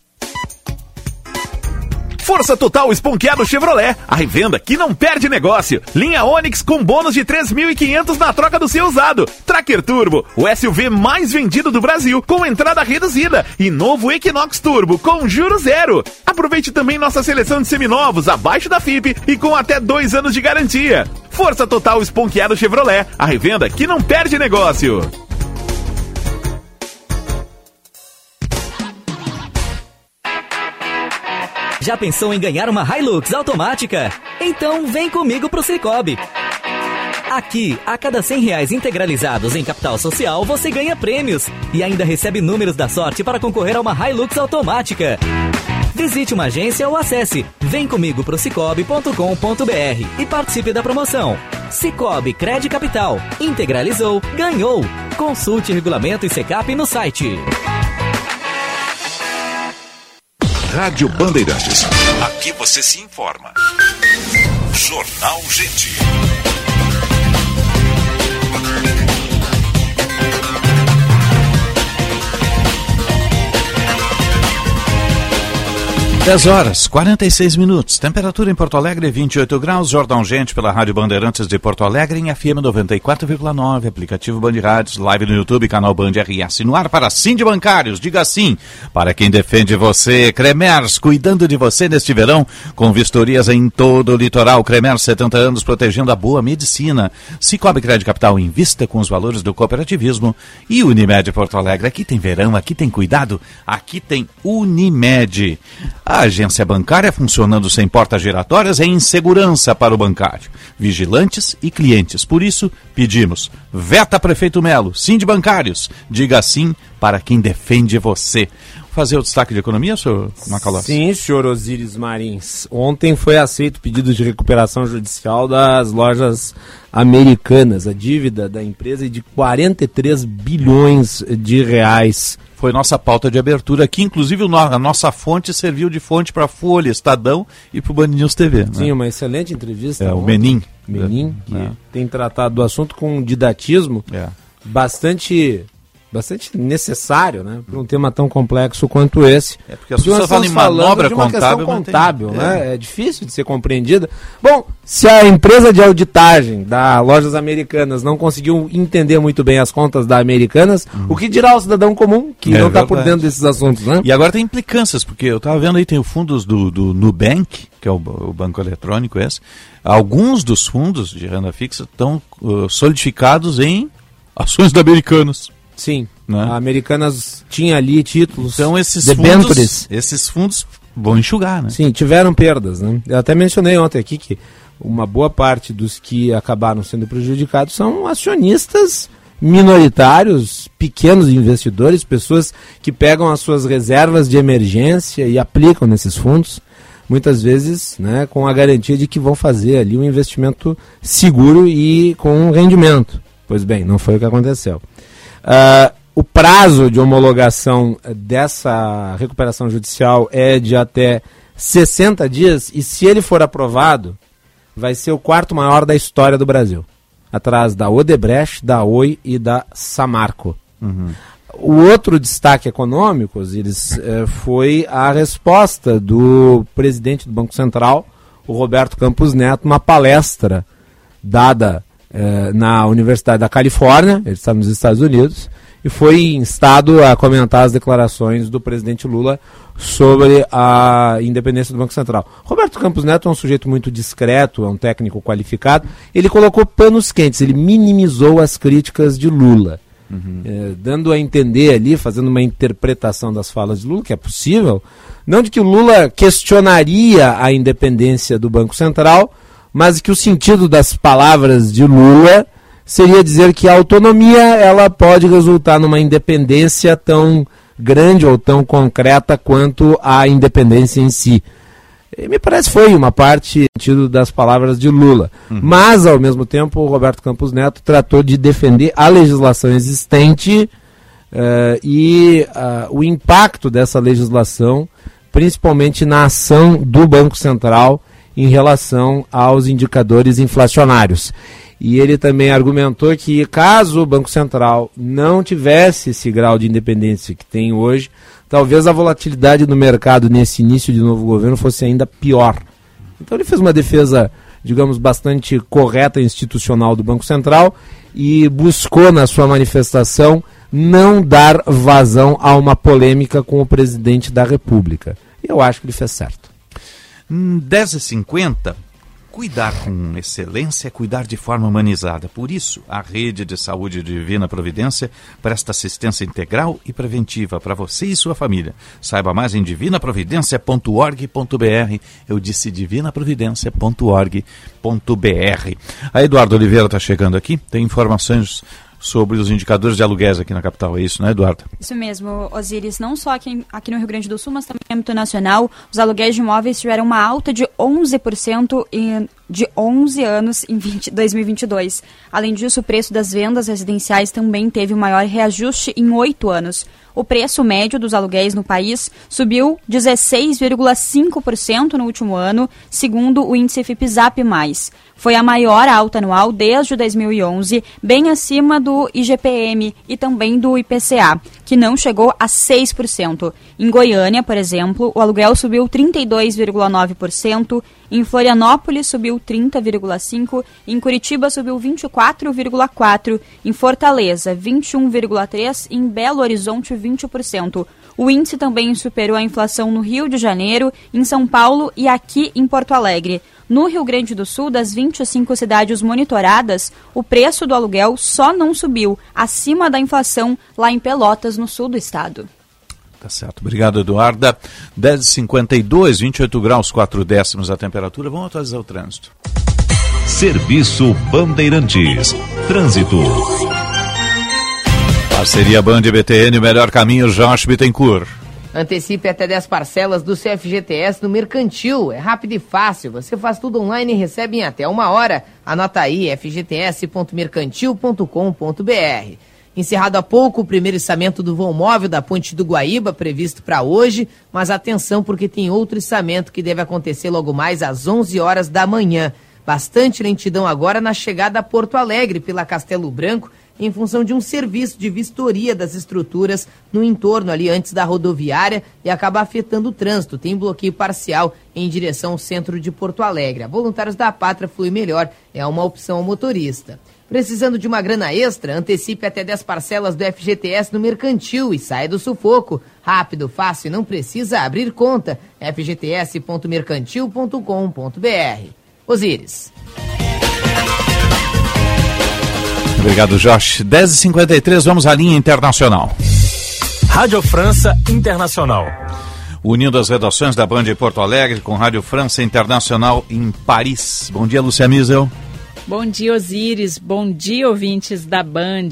Força Total Esponqueado Chevrolet, a revenda que não perde negócio. Linha Onix com bônus de 3.500 na troca do seu usado. Tracker Turbo, o SUV mais vendido do Brasil, com entrada reduzida. E novo Equinox Turbo com juro zero. Aproveite também nossa seleção de seminovos abaixo da FIP e com até dois anos de garantia. Força Total Esponqueado Chevrolet, a revenda que não perde negócio. Já pensou em ganhar uma Hilux automática? Então vem comigo pro Cicobi. Aqui, a cada 100 reais integralizados em capital social, você ganha prêmios e ainda recebe números da sorte para concorrer a uma Hilux automática. Visite uma agência ou acesse pro cicobi.com.br e participe da promoção. Cicobi Cred Capital. Integralizou, ganhou. Consulte regulamento e secap no site. Rádio Bandeirantes. Aqui você se informa. Jornal Gente. 10 horas, 46 minutos. Temperatura em Porto Alegre, 28 graus. Jordão Gente pela Rádio Bandeirantes de Porto Alegre em FM 94,9. Aplicativo Band Rádios, live no YouTube, canal Band RS. No ar para Sim de Bancários. Diga sim para quem defende você. Cremers, cuidando de você neste verão, com vistorias em todo o litoral. Cremers, 70 anos, protegendo a boa medicina. Cicobi Crédito Capital, invista com os valores do cooperativismo. E Unimed Porto Alegre. Aqui tem verão, aqui tem cuidado, aqui tem Unimed. A agência bancária funcionando sem portas giratórias é insegurança para o bancário, vigilantes e clientes. Por isso, pedimos: veta Prefeito Melo, sim de bancários. Diga sim para quem defende você. Fazer o destaque de economia, senhor Macalossi? Sim, senhor Osíris Marins. Ontem foi aceito o pedido de recuperação judicial das lojas americanas. A dívida da empresa é de 43 bilhões de reais foi nossa pauta de abertura aqui, inclusive a nossa fonte serviu de fonte para a Folha, Estadão e para o Band News TV. Sim, né? uma excelente entrevista. É, o Menin. Menin, que é. tem tratado do assunto com um didatismo é. bastante bastante necessário, né, para um tema tão complexo quanto esse. É porque as pessoas falam em manobra de uma contábil, contábil, tem... né? É. é. difícil de ser compreendida. Bom, se a empresa de auditagem da Lojas Americanas não conseguiu entender muito bem as contas da Americanas, uhum. o que dirá o cidadão comum que é não está por dentro desses assuntos, né? E agora tem implicâncias, porque eu estava vendo aí tem o fundos do, do Nubank, que é o, o banco eletrônico esse. Alguns dos fundos de renda fixa estão uh, solidificados em ações da Americanas. Sim. Né? A Americanas tinha ali títulos. Então esses fundos, esses fundos vão enxugar, né? Sim, tiveram perdas, né? Eu até mencionei ontem aqui que uma boa parte dos que acabaram sendo prejudicados são acionistas minoritários, pequenos investidores, pessoas que pegam as suas reservas de emergência e aplicam nesses fundos, muitas vezes né, com a garantia de que vão fazer ali um investimento seguro e com rendimento. Pois bem, não foi o que aconteceu. Uh, o prazo de homologação dessa recuperação judicial é de até 60 dias e se ele for aprovado, vai ser o quarto maior da história do Brasil. Atrás da Odebrecht, da Oi e da Samarco. Uhum. O outro destaque econômico, Osiris, eh, foi a resposta do presidente do Banco Central, o Roberto Campos Neto, uma palestra dada eh, na Universidade da Califórnia, ele está nos Estados Unidos, e foi instado a comentar as declarações do presidente Lula sobre a independência do Banco Central. Roberto Campos Neto é um sujeito muito discreto, é um técnico qualificado. Ele colocou panos quentes, ele minimizou as críticas de Lula. Uhum. Eh, dando a entender ali, fazendo uma interpretação das falas de Lula, que é possível, não de que Lula questionaria a independência do Banco Central, mas que o sentido das palavras de Lula seria dizer que a autonomia ela pode resultar numa independência tão grande ou tão concreta quanto a independência em si. E me parece foi uma parte sentido das palavras de Lula. Uhum. Mas, ao mesmo tempo, o Roberto Campos Neto tratou de defender a legislação existente uh, e uh, o impacto dessa legislação, principalmente na ação do Banco Central em relação aos indicadores inflacionários. E ele também argumentou que caso o Banco Central não tivesse esse grau de independência que tem hoje, talvez a volatilidade do mercado nesse início de novo governo fosse ainda pior. Então ele fez uma defesa, digamos, bastante correta institucional do Banco Central e buscou na sua manifestação não dar vazão a uma polêmica com o presidente da República. E eu acho que ele fez certo. 10h50, cuidar com excelência é cuidar de forma humanizada. Por isso, a Rede de Saúde Divina Providência presta assistência integral e preventiva para você e sua família. Saiba mais em divinaprovidência.org.br. Eu disse divinaprovidência.org.br. A Eduardo Oliveira está chegando aqui, tem informações sobre os indicadores de aluguéis aqui na capital. É isso, né, Eduardo? Isso mesmo, Osiris. Não só aqui, aqui no Rio Grande do Sul, mas também no âmbito nacional, os aluguéis de imóveis tiveram uma alta de 11% em, de 11 anos em 20, 2022. Além disso, o preço das vendas residenciais também teve o maior reajuste em oito anos. O preço médio dos aluguéis no país subiu 16,5% no último ano, segundo o índice FIPZAP+. Foi a maior alta anual desde 2011, bem acima do IGPM e também do IPCA, que não chegou a 6%. Em Goiânia, por exemplo, o aluguel subiu 32,9%, em Florianópolis subiu 30,5%, em Curitiba subiu 24,4%, em Fortaleza 21,3% e em Belo Horizonte 20%. O índice também superou a inflação no Rio de Janeiro, em São Paulo e aqui em Porto Alegre. No Rio Grande do Sul, das 25 cidades monitoradas, o preço do aluguel só não subiu, acima da inflação, lá em Pelotas, no sul do estado. Tá certo. Obrigado, Eduarda. 10h52, 28 graus, 4 décimos a temperatura. Vamos atualizar o trânsito. Serviço Bandeirantes. Trânsito. Parceria Band BTN, o melhor caminho, Josh Bittencourt. Antecipe até 10 parcelas do CFGTS no Mercantil. É rápido e fácil. Você faz tudo online e recebe em até uma hora. Anota aí, fgts.mercantil.com.br. Encerrado há pouco o primeiro içamento do vão móvel da Ponte do Guaíba, previsto para hoje, mas atenção porque tem outro içamento que deve acontecer logo mais às 11 horas da manhã. Bastante lentidão agora na chegada a Porto Alegre pela Castelo Branco, em função de um serviço de vistoria das estruturas no entorno ali antes da rodoviária e acaba afetando o trânsito. Tem bloqueio parcial em direção ao centro de Porto Alegre. Voluntários da Pátria Flui Melhor é uma opção ao motorista. Precisando de uma grana extra? Antecipe até 10 parcelas do FGTS no Mercantil e saia do sufoco. Rápido, fácil e não precisa abrir conta. fgts.mercantil.com.br Osíris. Obrigado, Josh. 10h53, vamos à linha internacional. Rádio França Internacional. Unindo as redações da Band em Porto Alegre com Rádio França Internacional em Paris. Bom dia, Lucia Misel. Bom dia, Osíris. Bom dia, ouvintes da Band.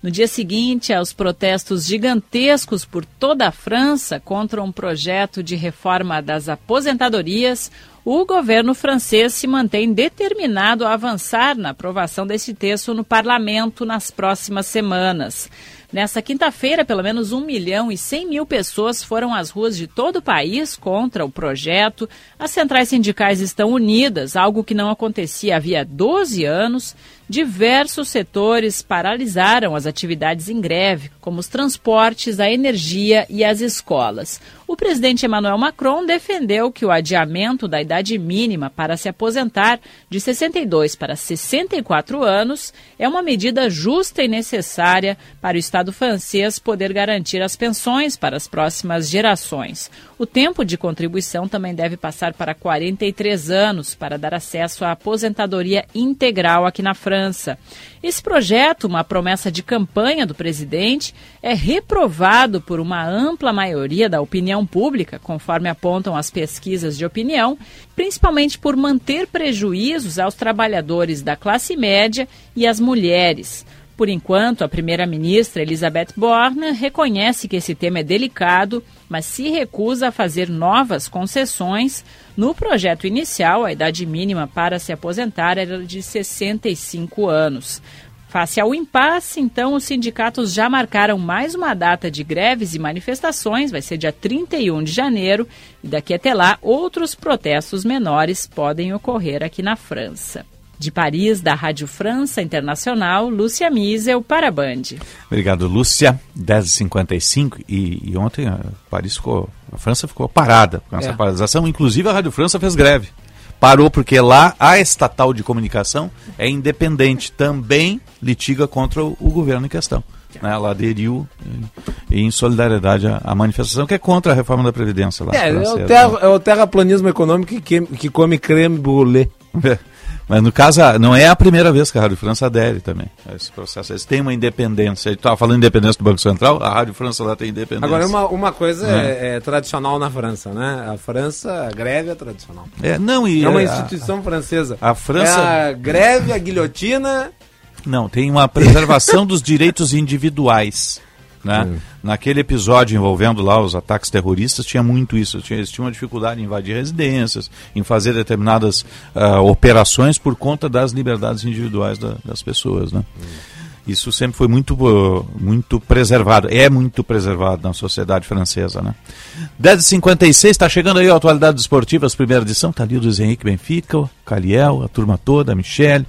No dia seguinte aos protestos gigantescos por toda a França contra um projeto de reforma das aposentadorias, o governo francês se mantém determinado a avançar na aprovação desse texto no parlamento nas próximas semanas. Nessa quinta-feira, pelo menos 1 milhão e 100 mil pessoas foram às ruas de todo o país contra o projeto. As centrais sindicais estão unidas, algo que não acontecia havia 12 anos. Diversos setores paralisaram as atividades em greve, como os transportes, a energia e as escolas. O presidente Emmanuel Macron defendeu que o adiamento da idade mínima para se aposentar de 62 para 64 anos é uma medida justa e necessária para o Estado francês poder garantir as pensões para as próximas gerações. O tempo de contribuição também deve passar para 43 anos para dar acesso à aposentadoria integral aqui na França. Esse projeto, uma promessa de campanha do presidente, é reprovado por uma ampla maioria da opinião pública, conforme apontam as pesquisas de opinião, principalmente por manter prejuízos aos trabalhadores da classe média e às mulheres. Por enquanto, a primeira-ministra Elizabeth Borne reconhece que esse tema é delicado, mas se recusa a fazer novas concessões. No projeto inicial, a idade mínima para se aposentar era de 65 anos. Face ao impasse, então, os sindicatos já marcaram mais uma data de greves e manifestações, vai ser dia 31 de janeiro, e daqui até lá outros protestos menores podem ocorrer aqui na França. De Paris, da Rádio França Internacional, Lúcia Miesel para a Band. Obrigado, Lúcia. 10h55 e, e ontem a Paris ficou, a França ficou parada com essa É. paralisação. Inclusive a Rádio França fez greve. Parou porque lá a estatal de comunicação é independente, também litiga contra o, o governo em questão. Né? Ela aderiu em, em solidariedade à, à manifestação que é contra a reforma da Previdência lá. É, é o, né? terra, é o terraplanismo econômico que, que, que come creme brulee. Mas no caso, ah, não é a primeira vez que a Rádio França adere também a esse processo. Eles têm uma independência. Ele estava falando de independência do Banco Central, a Rádio França lá tem independência. Agora, uma, uma coisa É. é. é tradicional na França, né? A França, a greve é tradicional. É, não, e é uma a- instituição francesa. a França- É a greve, a guilhotina. Não, tem uma preservação dos direitos individuais. Né? Hum. Naquele episódio envolvendo lá os ataques terroristas, tinha muito isso. Tinha, eles tinham uma dificuldade em invadir residências, em fazer determinadas ah, operações por conta das liberdades individuais da- das pessoas. Né? Isso sempre foi muito, uh, muito preservado, é muito preservado na sociedade francesa. Né? 10h56, está chegando aí a Atualidades Esportivas, primeira edição, está ali o Luiz Henrique Benfica, o Caliel, a turma toda, a Michele,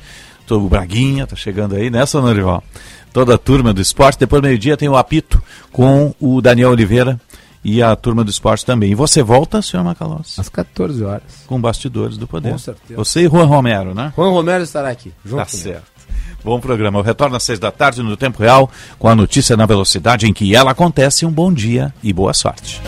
o Braguinha, está chegando aí, nessa Norival. Toda a turma do esporte. Depois do meio-dia tem o apito com o Daniel Oliveira e a turma do esporte também. E você volta, senhor Macalossi? Às 14 horas. Com bastidores do poder. Com certeza. Você e Juan Romero, né? Juan Romero estará aqui. Junto Tá certo. Bom programa. Eu retorno às seis da tarde no Tempo Real com a notícia na velocidade em que ela acontece. Um bom dia e boa sorte.